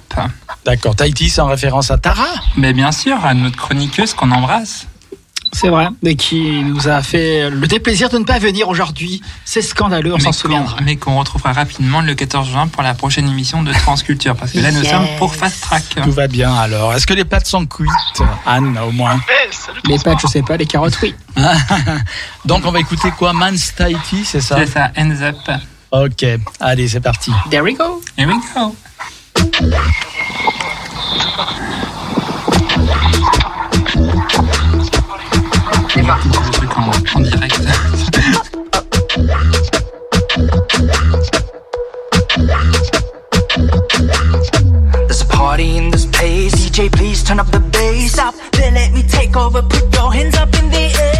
S2: D'accord, Tahiti, c'est en référence à Tara?
S3: Mais bien sûr, à notre chroniqueuse qu'on embrasse.
S5: C'est vrai, mais qui nous a fait le déplaisir de ne pas venir aujourd'hui. C'est scandaleux, on s'en souviendra.
S3: Mais qu'on retrouvera rapidement le 14 juin pour la prochaine émission de Transculture. Parce que là, nous sommes pour Fast Track.
S2: Tout va bien alors. Est-ce que les pâtes sont cuites, Anne, au moins?
S5: Les pâtes, je sais pas, les carottes, oui.
S2: Donc on va écouter quoi? Man's Tahiti, c'est ça?
S3: C'est ça, Ends Up.
S2: Ok, allez, c'est parti.
S5: There we go.
S3: Here we go. Le truc en, en direct.
S10: There's a party in this place. DJ, please turn up the bass. Stop, then let me take over. Put your hands up in the air.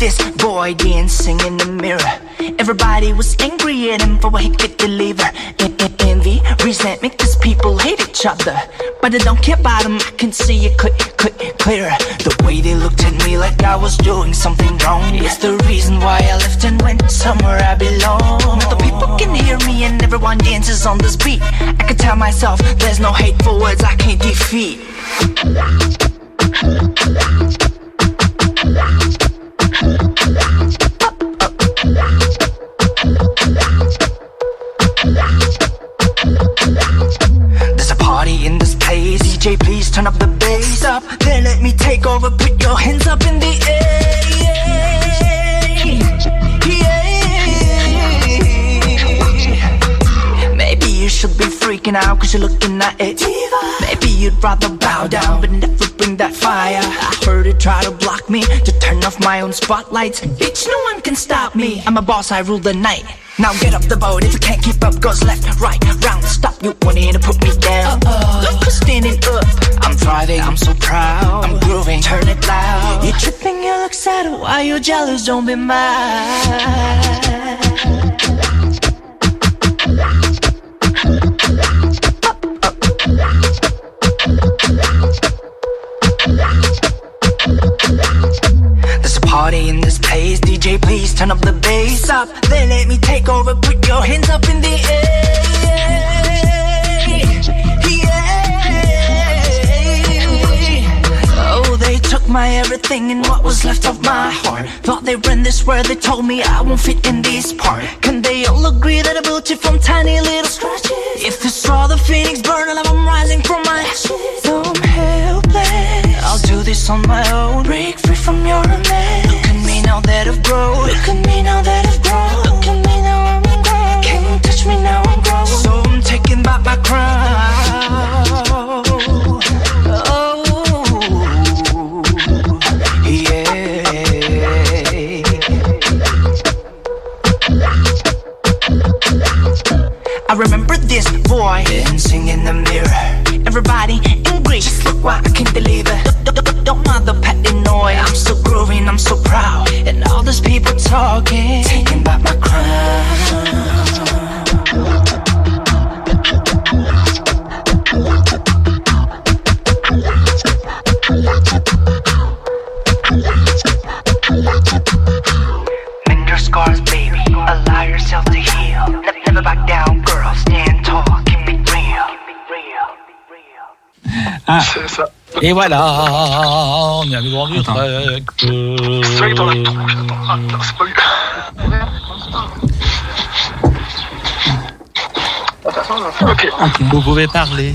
S10: This boy dancing in the mirror. Everybody was angry at him for what he could deliver. En- en- Envy, resentment cause people hate each other. But I don't care about them, I can see it clear, clear, clearer. The way they looked at me like I was doing something wrong It's the reason why I left and went somewhere I belong. Now The people can hear me and everyone dances on this beat. I can tell myself there's no hateful words I can't defeat. There's a party in this place. DJ, please turn up the bass up. Then let me take over. Put your hands up in the air. Maybe you should be freaking out cause you're looking at it. Maybe you'd rather bow down but never bring that fire. I heard it try to block me to turn off my own spotlights. Bitch, no one can stop me. I'm a boss, I rule the night. Now get off the boat if you can't keep up. Goes left, right, round, stop. You wanting to put me down? Look who's standing up. I'm thriving, I'm so proud. I'm grooving, turn it loud. You're tripping, you look sad. Why you jealous? Don't be mad. Party in this place. DJ, please turn up the bass up. Then let me take over. Put your hands up in the air. Oh, they took my everything and what was left of my heart. Thought they ran this world. They told me I won't fit in this part. Can they all agree that I built it from tiny little scratches? If you saw the phoenix burn I'm rising from my ashes. So I'm helpless. I'll do this on my own. Break free from your mess. Look at me now that I've grown. Look at me now that I've grown. Look at me now I'm grown. Can you touch me now I'm grown? So I'm taking back my crown. Oh, yeah. I remember this boy dancing
S9: Et voilà, on est à nouveau en trek. Vous pouvez parler.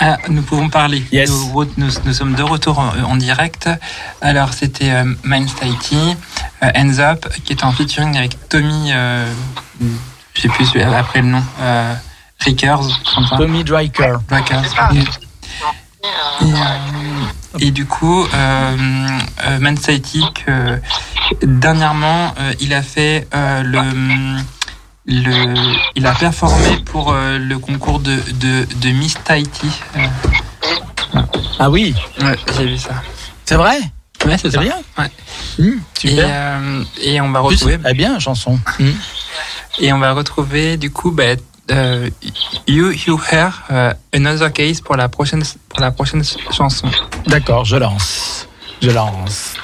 S3: Ah, nous pouvons parler.
S9: Yes.
S3: Nous, nous- nous sommes de retour en, en direct. Alors, c'était euh, Mind Tighty, euh, Hands Up, qui est en featuring avec Tommy, euh, je sais plus après le nom, euh, Rickers.
S9: Tommy Driker.
S3: Driker. Et, du coup, euh, euh, Man que dernièrement, euh, il a fait euh, le, le, il a performé pour le concours de, de, de Miss Tahiti.
S9: Ah oui,
S3: ouais, j'ai vu ça.
S9: c'est vrai?
S3: Ouais, c'est
S9: bien
S3: Ouais. Et,
S9: Super.
S3: euh, et on va
S9: plus,
S3: retrouver,
S9: eh bien, chanson. Hum.
S3: et on va retrouver du coup, bah, euh, You You Hair, euh, Another Case pour la prochaine, pour la prochaine chanson.
S9: D'accord, je lance. Je lance.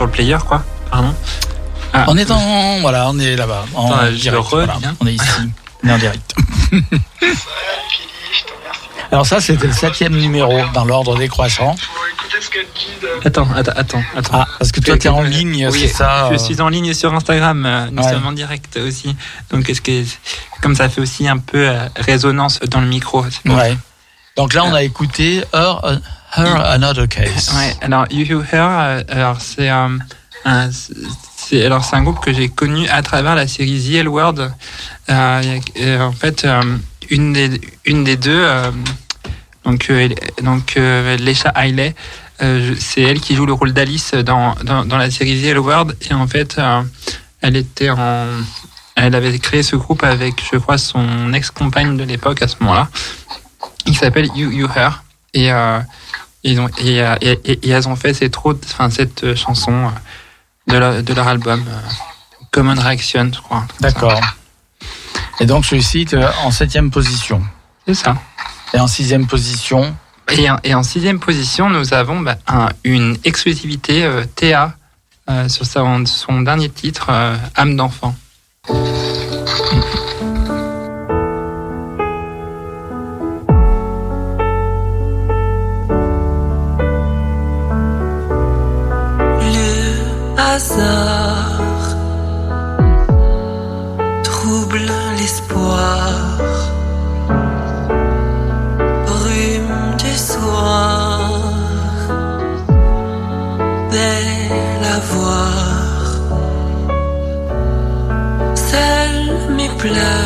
S3: Sur le player, quoi. Pardon. Ah.
S9: On est en. Voilà, on est là-bas. En
S3: Attends, je
S9: direct,
S3: le
S9: voilà.
S3: reviens.
S9: On est ici. On est en direct. Alors, ça, c'était le septième numéro dans l'ordre décroissant.
S3: Attends, attends, attends. attends.
S9: Ah, parce que toi, tu es en ligne,
S3: Oui,
S9: c'est ça
S3: Je
S9: euh,
S3: suis en ligne sur Instagram. euh, Nous
S9: Ouais.
S3: sommes en direct aussi. Donc, est-ce que, comme ça fait aussi un peu euh, résonance dans le micro.
S9: Ouais. Donc là, on a écouté Her, euh, Her Another Case.
S3: Ouais, alors You You Her, euh, alors c'est un, un- c'est alors c'est un groupe que j'ai connu à travers la série The L Word. Euh, euh, en fait, euh, une des une des deux, euh, donc euh, donc euh, euh, je- c'est elle qui joue le rôle d'Alice dans, dans dans la série The L Word et en fait, euh, elle était en elle avait créé ce groupe avec, je crois, son ex-compagne de l'époque à ce moment-là. Il s'appelle You You Her et euh, ils ont, et, et, et- et elles ont fait cette, autre- enfin, cette euh, chanson euh, de, leur- de leur album euh, Common Reaction, je crois.
S9: D'accord. Et donc, celui-ci est en septième position.
S3: C'est ça.
S9: Et en sixième position,
S3: Et, en- et en sixième position, nous avons bah, un- une exclusivité euh, Théa euh, sur son, son dernier titre, euh, Âme d'enfant.
S9: blood.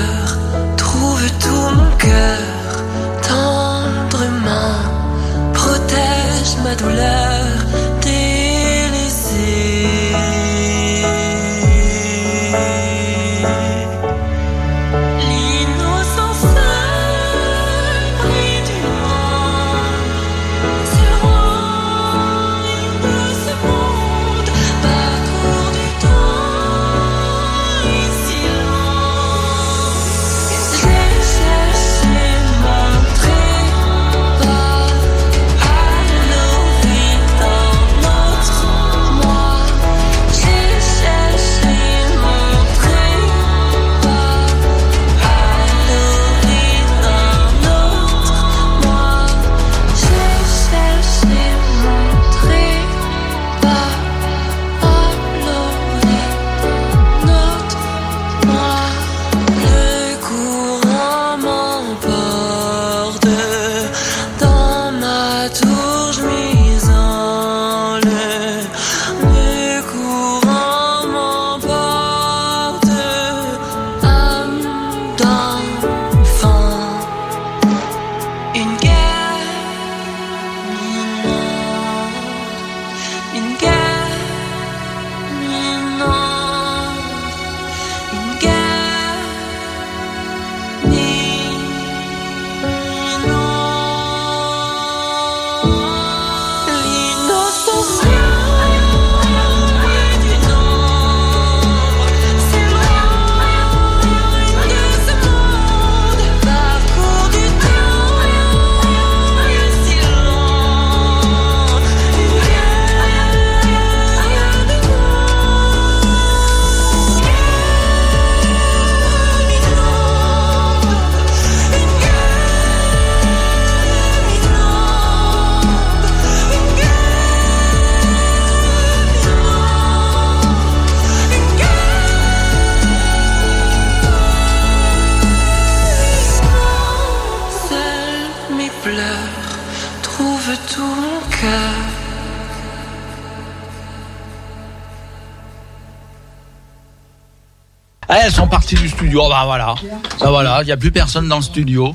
S9: Studio. Bah voilà. Bah voilà, il n'y a plus personne dans le studio.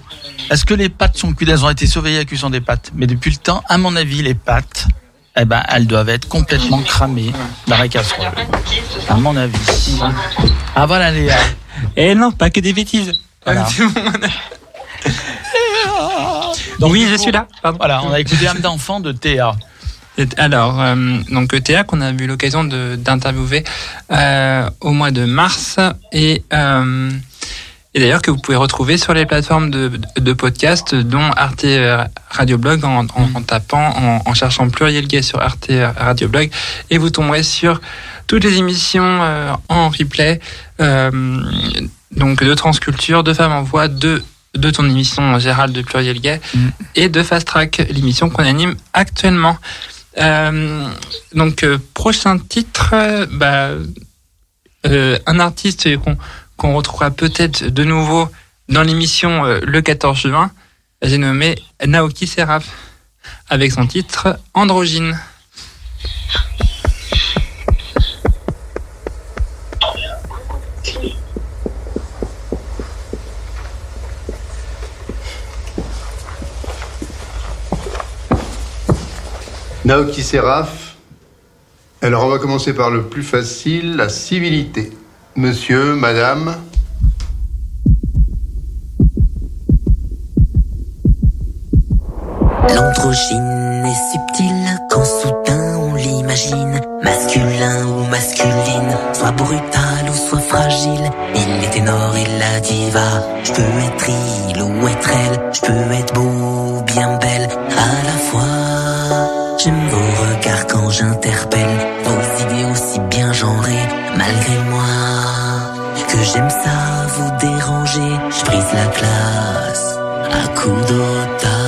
S9: Est-ce que les pâtes sont cuites? Elles ont été surveillées à la cuisson des pâtes. Mais depuis le temps, à mon avis, les pâtes, eh ben, elles doivent être complètement cramées dans la casserole. À mon avis. Ah voilà, Léa.
S3: Et non, pas que des bêtises.
S9: Voilà.
S3: Donc, oui, je suis là. Pardon.
S9: Voilà, on a écouté âme d'enfant de Théa.
S3: Alors, euh, donc Théa qu'on a eu l'occasion d'interviewer au mois de mars. Et euh, Et d'ailleurs que vous pouvez retrouver sur les plateformes de, de podcast, dont Arte euh, Radio Blog, en, en- en tapant, en, en cherchant pluriel gay sur Arte Radio Blog, et vous tomberez sur toutes les émissions euh, en replay, euh, donc de Transculture, de Femmes en Voix, de de ton émission Gérald de Pluriel Gay et de Fast Track, l'émission qu'on anime actuellement. Euh, donc euh, prochain titre, bah, euh, un artiste qu'on retrouvera peut-être de nouveau dans l'émission le 14 juin. J'ai nommé Naoki Seraph avec son titre Androgyne.
S11: Naoki Seraph. Alors on va commencer par le plus facile, la civilité. Monsieur, madame.
S12: L'androgyne est subtile quand soudain on l'imagine Masculin ou masculine, soit brutal ou soit fragile Il est ténor et la diva Je peux être il ou être elle Je peux être beau ou bien belle à la fois J'aime vos regards quand j'interpelle Vos idées aussi bien genrées malgré moi Que j'aime ça vous déranger. Je brise la classe à coups d'audace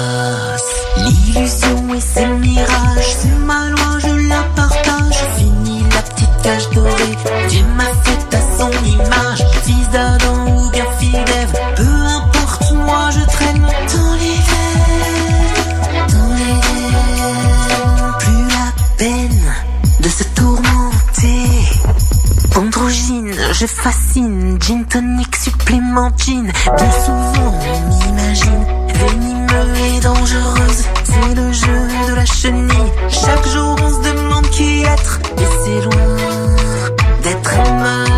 S12: je fascine, gin tonic, supplément gin. Bien souvent, on m'imagine venimeux et dangereuse. C'est le jeu de la chenille. Chaque jour, on se demande qui être. Et c'est loin d'être un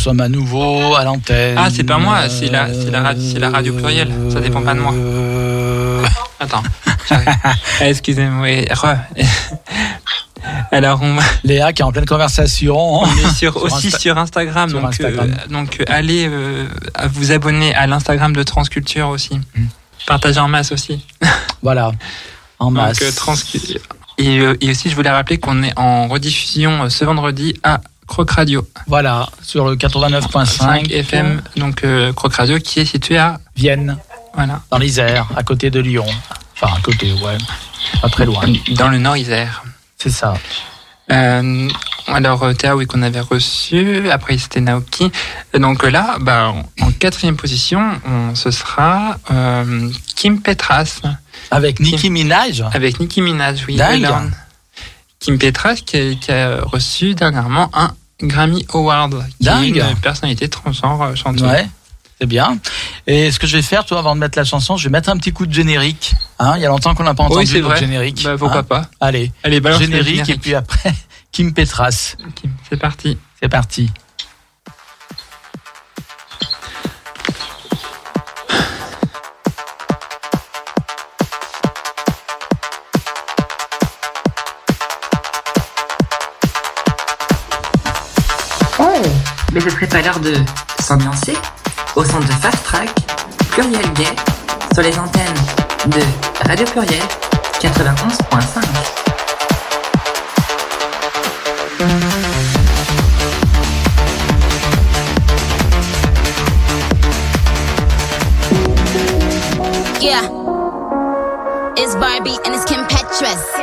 S2: sommes à nouveau à l'antenne.
S3: Ah, c'est pas moi, c'est la, radio plurielle. Ça dépend pas de moi. Attends. j'arrive. Ah, Excusez-moi. Alors, on,
S2: Léa qui est en pleine conversation.
S3: on est sur, aussi
S2: Insta-
S3: sur Instagram.
S2: sur
S3: donc,
S2: Instagram.
S3: euh, donc, euh, allez euh, vous abonner à l'Instagram de Transculture aussi. Partagez en masse aussi.
S2: Voilà, en masse.
S3: Donc, euh, et, euh, et aussi, je voulais rappeler qu'on est en rediffusion euh, ce vendredi à Croc Radio.
S2: Voilà, sur le 89.5
S3: FM, donc euh, Croc Radio, qui est situé à
S2: Vienne,
S3: voilà.
S2: dans l'Isère, à côté de Lyon. Enfin, à côté, ouais, pas très loin.
S3: Dans le Nord Isère.
S2: C'est ça.
S13: Euh, alors, euh, Théa, oui, qu'on avait reçu. Après, c'était Naoki. Donc là, bah, en quatrième position, on, ce sera euh, Kim Petras.
S2: Avec Nicki Minaj
S13: Avec Nicki Minaj, oui. Kim Petras, qui, a, reçu dernièrement un Grammy Award.
S2: Dingue.
S13: Une personnalité transgenre euh, chanteuse.
S2: Ouais. C'est bien. Et ce que je vais faire, toi, avant de mettre la chanson, je vais mettre un petit coup de générique. Hein il y a longtemps qu'on n'a pas entendu
S13: oui,
S2: le
S13: vrai.
S2: générique.
S13: Bah, pourquoi
S2: hein
S13: pas
S2: Allez,
S13: Allez
S2: générique,
S13: générique,
S2: et puis après, Kim Petras.
S13: Okay, c'est parti.
S2: C'est parti.
S1: que je prépare l'heure de s'ambiancer au centre de Fast Track Pluriel Gay sur les antennes de Radio Pluriel 91.5.
S9: Yeah, it's Barbie and it's Kim Petras.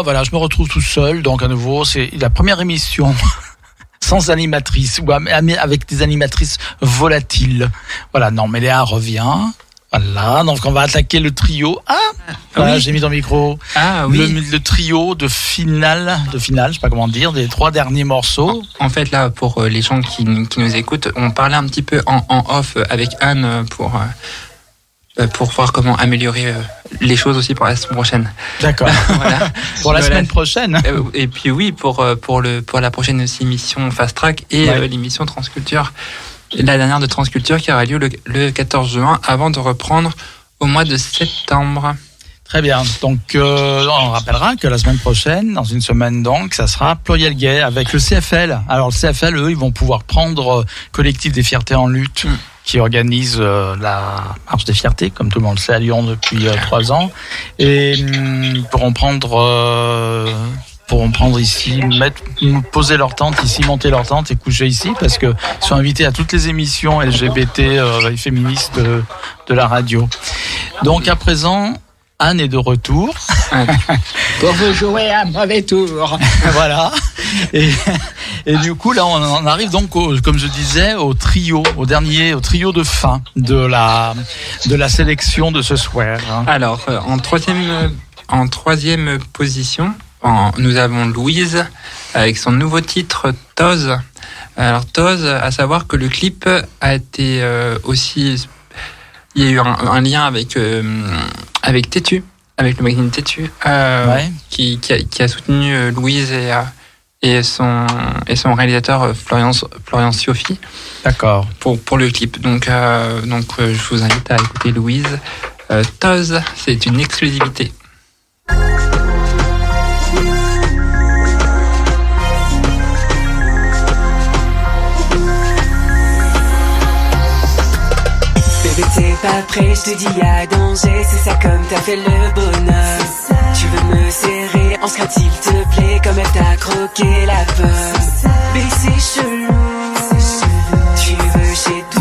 S2: Bah voilà, je me retrouve tout seul. Donc, à nouveau, c'est la première émission sans animatrice ou avec des animatrices volatiles. Voilà, non, mais Léa revient. Voilà, donc on va attaquer le trio. Ah, ah
S3: voilà,
S2: j'ai mis dans le micro.
S3: Ah oui.
S2: Le, trio de finale, de finale, je sais pas comment dire, des trois derniers morceaux.
S3: En, en fait, là, pour euh, les gens qui, qui, nous écoutent, on parlait un petit peu en, en off avec Anne pour, euh, euh, pour voir comment améliorer les choses aussi pour la semaine prochaine.
S2: D'accord.
S3: voilà.
S2: Pour la
S3: Voilà.
S2: semaine prochaine.
S3: Euh, Et puis oui, pour, euh, pour, le, pour la prochaine aussi émission Fast Track et
S2: Ouais.
S3: euh, l'émission Transculture. La dernière de Transculture qui aura lieu le, le 14 juin avant de reprendre au mois de septembre.
S2: Très bien. Donc, euh, on rappellera que la semaine prochaine, dans une semaine donc, ça sera Pluriel Gay avec le CFL. Alors, le CFL, eux, ils vont pouvoir prendre euh, Collectif des Fiertés en lutte, qui organise euh, la Marche des Fiertés, comme tout le monde le sait, à Lyon depuis euh, trois ans. Et hum, pourront prendre... euh, pourront prendre ici, poser leur tente ici, monter leur tente et coucher ici parce que ils sont invités à toutes les émissions LGBT euh, et féministes de la radio. Donc à présent, Anne est de retour.
S5: Pour vous jouer un mauvais tour.
S2: voilà. Et, et du coup, là, on en arrive donc, au, comme je disais, au trio, au dernier, au trio de fin de la, de la sélection de ce soir.
S3: Alors, euh, en troisième, euh, en troisième position, en- nous avons Louise avec son nouveau titre Toz. Alors Toz, à savoir que le clip a été euh, aussi, il y a eu un, un lien avec euh, avec Tétu, avec le magazine Tétu, euh,
S2: Ouais.
S3: qui, qui, a, qui a soutenu euh, Louise et et son et son réalisateur Florian Florian Siofi.
S2: D'accord.
S3: Pour pour le clip. Donc donc je vous invite à écouter Louise. Toz, c'est une exclusivité.
S14: Pas prêt, je te dis à danger C'est ça comme t'as fait le bonheur. Tu veux me serrer, on se gratte s'il te plaît Comme elle t'a croqué la peur. C'est chelou Tu veux chez tout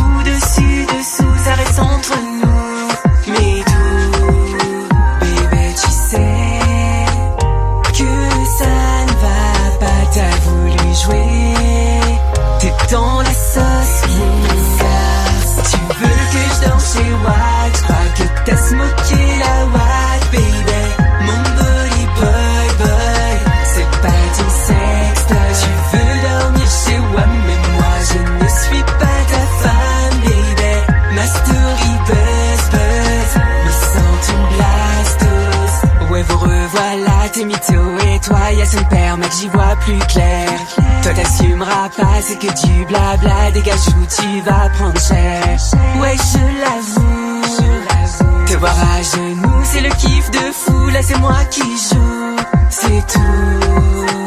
S14: y'a son père mec j'y vois plus clair. Toi t'assumeras pas c'est que du blabla. Dégage où tu vas prendre cher. Ouais je l'avoue. Te voir à genoux c'est le kiff de fou. Là c'est moi qui joue. C'est tout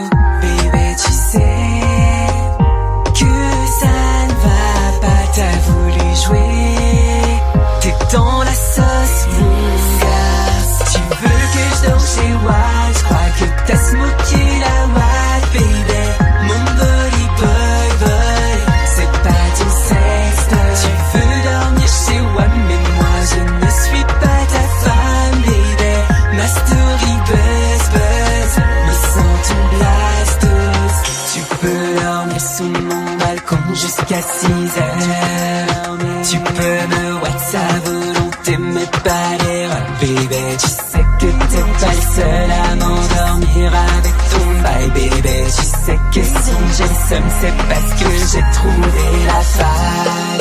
S14: 6 heures Tu peux me WhatsApp volonté mais pas l'erreur Baby tu sais que t'es pas le seul à m'endormir avec ton bail Baby tu sais que si j'ai seum c'est parce que j'ai trouvé la faille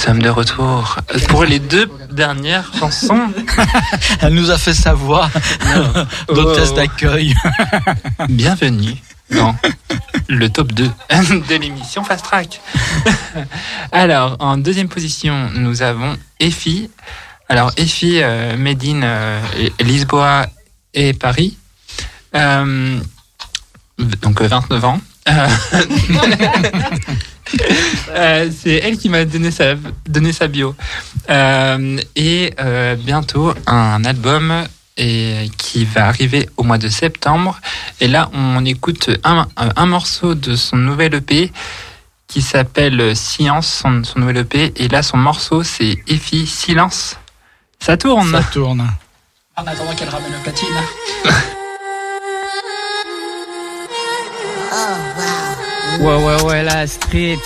S3: sommes de retour pour les deux dernières chansons.
S2: Elle nous a fait savoir
S3: Oh.
S2: d'hôtesse d'accueil.
S3: Bienvenue dans le top 2 de l'émission Fast Track. Alors, en deuxième position, nous avons Effie. Alors, Effie, euh, Made in euh, Lisboa et Paris. Euh, donc, 29 ans. Euh, c'est elle qui m'a donné sa, donné sa bio. Euh, et euh, bientôt, un album et qui va arriver au mois de septembre. Et là, on écoute un, un morceau de son nouvel EP qui s'appelle Science, son, son nouvel EP. Et là, son morceau, c'est Effie Silence. Ça tourne.
S2: Ça tourne.
S5: En attendant qu'elle ramène le platine.
S15: Ouais, ouais, ouais, la street.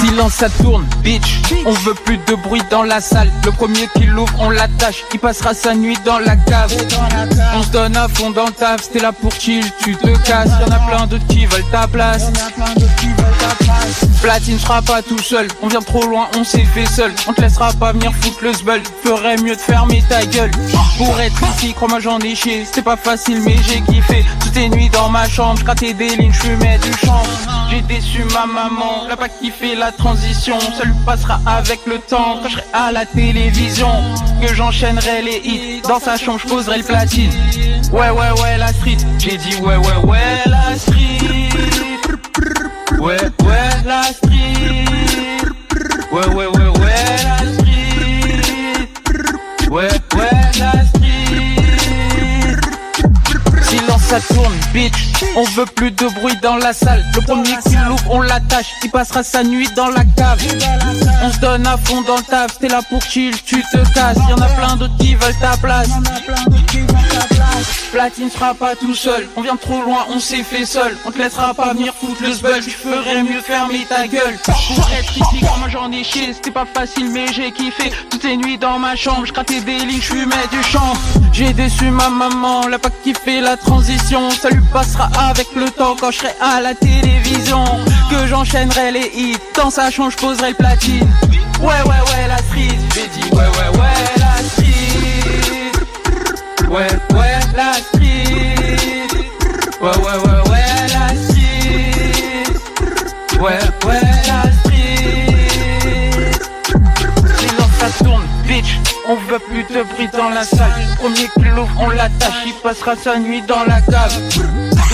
S15: Silence, ça tourne, bitch. On veut plus de bruit dans la salle. Le premier qui l'ouvre, on l'attache. Il passera sa nuit dans la cave. On se donne à fond dans le taf. C'était là pour chill, tu te casses. Y'en a plein d'autres qui veulent ta place. Platine sera pas tout seul. On vient trop loin, on s'est fait seul. On te laissera pas venir foutre le sbul. Ferait mieux de fermer ta gueule. Pour être ici, crois-moi, j'en ai chié. C'était pas facile, mais j'ai kiffé. Toutes les nuits dans ma chambre, j'grattais des lignes, j'fumais du chanvre. J'ai déçu ma maman, elle a pas kiffé la transition. Ça lui passera avec le temps quand je serai à la télévision. Que j'enchaînerai les hits. Dans sa chambre, j'poserai le platine. Ouais, ouais, ouais, la street. J'ai dit ouais, ouais, ouais, la street. Ouais, ouais, la street. Ouais, ouais, ouais, ouais, la street. Ouais, ça tourne, bitch. On veut plus de bruit dans la salle. Le premier qui l'ouvre, on l'attache. Il passera sa nuit dans la cave. On se donne à fond dans le taf. T'es là pour chill, tu te casses. Y'en a plein d'autres qui veulent ta place. Platine sera pas tout seul. On vient trop loin, on s'est fait seul. On te laissera pas venir foutre le sbul. Tu ferais mieux fermer ta gueule. Pour être ici, moi j'en ai chié. C'était pas facile, mais j'ai kiffé. Toutes les nuits dans ma chambre, j'grattais des lignes, j'fumais du champ. J'ai déçu ma maman, elle a pas kiffé la transition. Ça lui passera avec le temps quand je serai à la télévision. Que j'enchaînerai les hits. Dans sa chambre, j'poserai le platine. Ouais, ouais, ouais, la street. J'ai dit ouais, ouais, ouais, la street. Ouais, ouais, la street. Ouais, ouais, ouais, ouais, la street. Ouais, ouais, la street. On veut plus de bruit dans la salle. Premier qui l'ouvre, on l'attache. Il passera sa nuit dans la cave.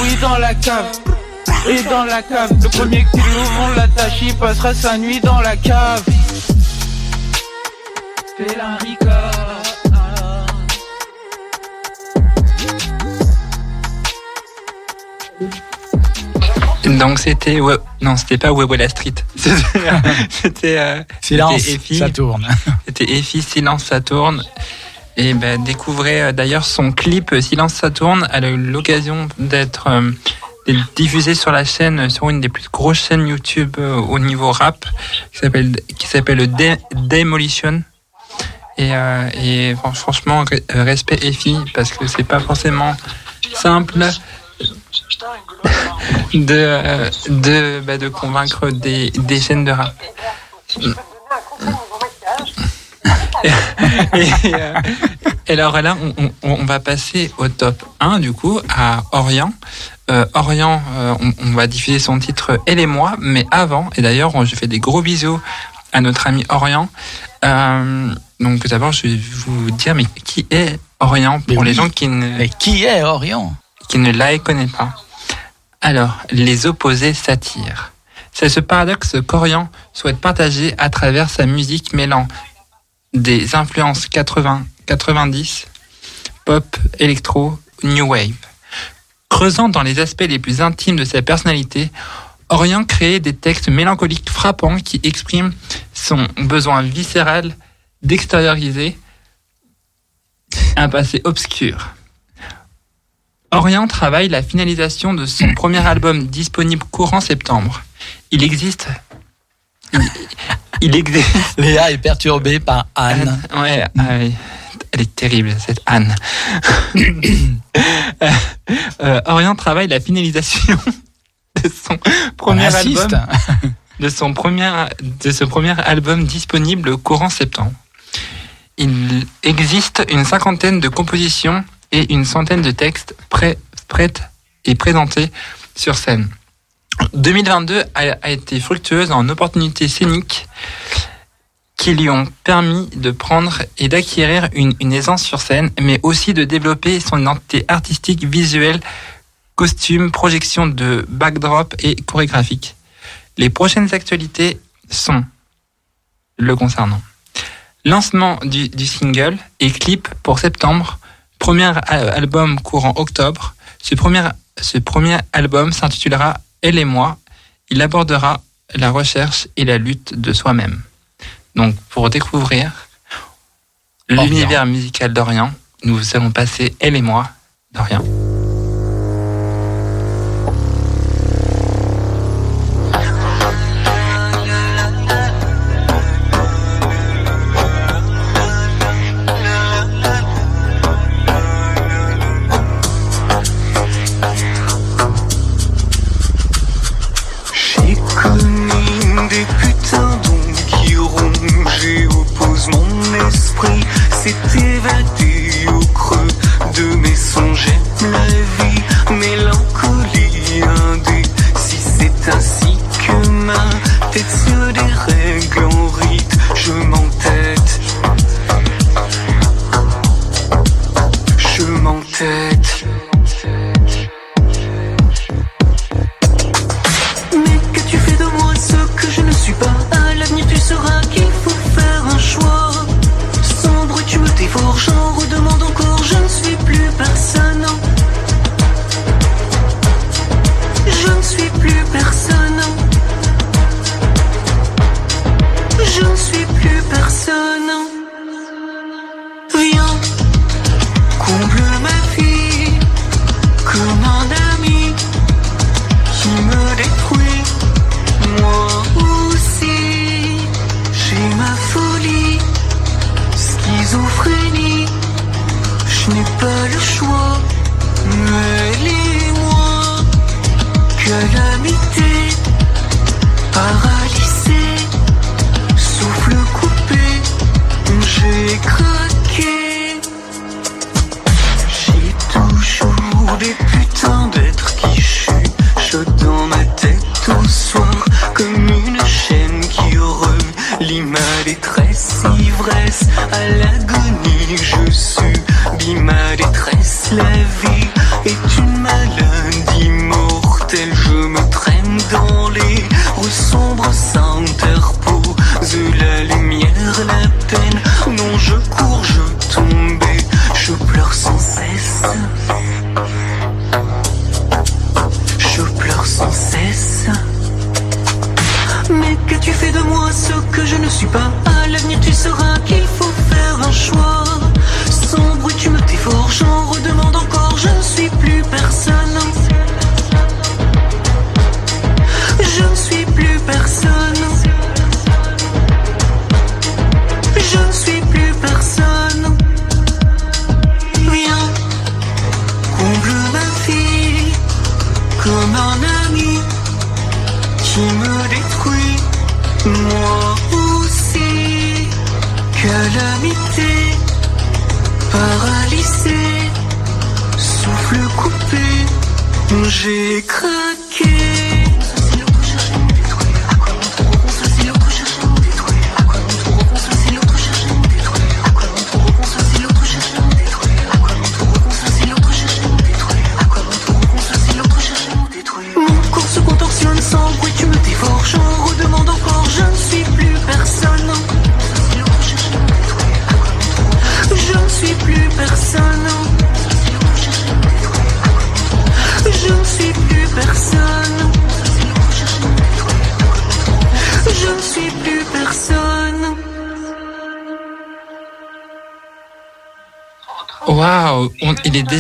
S15: Oui, dans la cave. Et dans la cave. Le premier qui l'ouvre, on l'attache. Il passera sa nuit dans la cave.
S3: Donc c'était ouais, non c'était pas Ouais la Street. C'était euh,
S2: Silence,
S3: Effie.
S2: ça tourne.
S3: c'était Effie Silence ça tourne. Et ben découvrez euh, d'ailleurs son clip euh, Silence ça tourne elle a eu l'occasion d'être euh, d'être diffusé sur la chaîne euh, sur une des plus grosses chaînes YouTube euh, au niveau rap qui s'appelle qui s'appelle De- Demolition. Et, et fran- franchement re- respect Effie parce que c'est pas forcément simple de, euh, de, bah, de convaincre des, des chaînes de rap. et, euh, et alors là, on, on- on va passer au top 1 du coup à Orient. Euh, Orient, euh, on, on va diffuser son titre Elle et moi, mais avant, et d'ailleurs, je fais des gros bisous à notre ami Orient. Donc d'abord, je vais vous dire, mais qui est Orient pour les gens qui ne...
S2: Mais qui est Orient?
S3: Qui ne la connaît pas. Alors, les opposés s'attirent. C'est ce paradoxe qu'Orient souhaite partager à travers sa musique mêlant des influences 80-90, pop, électro, new wave. Creusant dans les aspects les plus intimes de sa personnalité, Orient crée des textes mélancoliques frappants qui expriment son besoin viscéral d'extérioriser un passé obscur. Orient travaille la finalisation de son premier album disponible courant septembre. Il existe. Il existe.
S2: Léa est perturbée par Anne.
S3: Ouais, ah oui. elle est terrible, cette Anne. Euh, euh, Orient travaille la finalisation de son premier album. De son premier, de ce premier album disponible courant septembre. Il existe une cinquantaine de compositions
S13: une centaine de textes prêts, et présentés sur scène. 2022 a, été fructueuse en opportunités scéniques qui lui ont permis de prendre et d'acquérir une, aisance sur scène, mais aussi de développer son identité artistique, visuelle, costume, projection de backdrop et chorégraphique. Les prochaines actualités sont le concernant. Lancement du single et clip pour septembre, premier al- album courant octobre. Ce premier, ce premier album s'intitulera Elle et moi. Il abordera la recherche et la lutte de soi-même. Donc, pour découvrir l'univers musical d'Orient, nous allons passer Elle et moi d'Orient.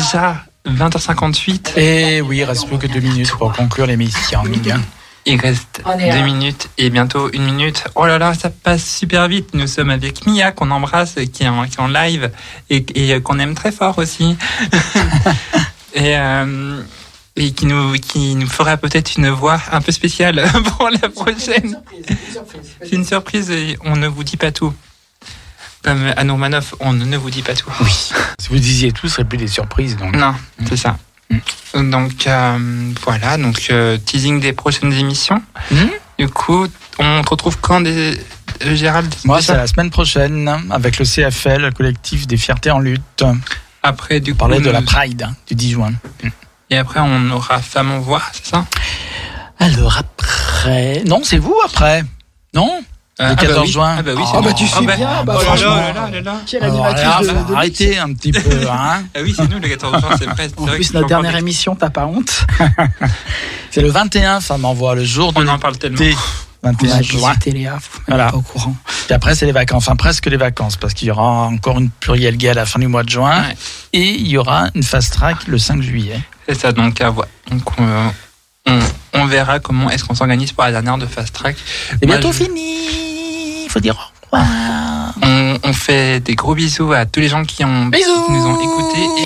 S13: Déjà 20h58.
S2: Et oui, il reste plus que deux minutes pour conclure l'émission.
S13: Il reste deux minutes et bientôt une minute. Oh là là, ça passe super vite. Nous sommes avec Mia qu'on embrasse, qui est en, qui est en live et, et qu'on aime très fort aussi. et, euh, et qui nous, qui nous fera peut-être une voix un peu spéciale pour la prochaine. C'est une surprise et on ne vous dit pas tout.
S3: Comme Anne Manoff, on ne vous dit pas tout.
S2: Oui. Si vous disiez tout, ce serait plus des surprises. Donc.
S3: Non, c'est ça. Donc euh, voilà, donc euh, teasing des prochaines émissions. Du coup, on te retrouve quand des euh, Gérald
S2: Moi, c'est la semaine prochaine avec le CFL, le collectif des fiertés en lutte.
S3: Après, du
S2: On parlait
S3: coup,
S2: de la
S3: nous-
S2: Pride hein, du 10 juin.
S3: Et après, on aura Femme en voix, c'est ça?
S2: Alors après. Non, c'est vous après. Non?
S3: Euh,
S2: Le
S3: ah bah
S2: 14
S3: oui.
S2: juin.
S3: Ah bah oui,
S2: Ah bah
S3: nous.
S2: tu
S3: Ah
S2: sais
S3: bah-
S2: bien, bah
S3: oh là là
S2: franchement.
S3: là là.
S5: Quelle animatrice de, de
S2: Arrêtez un petit peu, hein.
S3: Ah oui, c'est nous le 14 juin, c'est c'est
S5: En
S3: vrai
S5: plus, notre dernière émission, t'as pas honte
S2: C'est le 21, ça m'envoie le jour de
S3: On en parle tellement.
S2: l'été. 21
S5: Vous
S2: juin.
S5: visitez Léa, vous n'êtes
S2: Voilà.
S5: pas au courant.
S2: Puis après, c'est les vacances. Enfin, presque les vacances, parce qu'il y aura encore une pluriel gay à la fin du mois de juin.
S3: Ouais.
S2: Et il y aura une fast track le 5 juillet.
S3: C'est ça, donc à voir. Donc euh, on, on verra comment est-ce qu'on s'organise pour la dernière de Fast Track.
S2: C'est bientôt
S3: je-
S2: fini. Il faut dire au revoir.
S3: On, on fait des gros bisous à tous les gens qui, ont,
S2: Bisous.
S3: qui nous ont écoutés. Et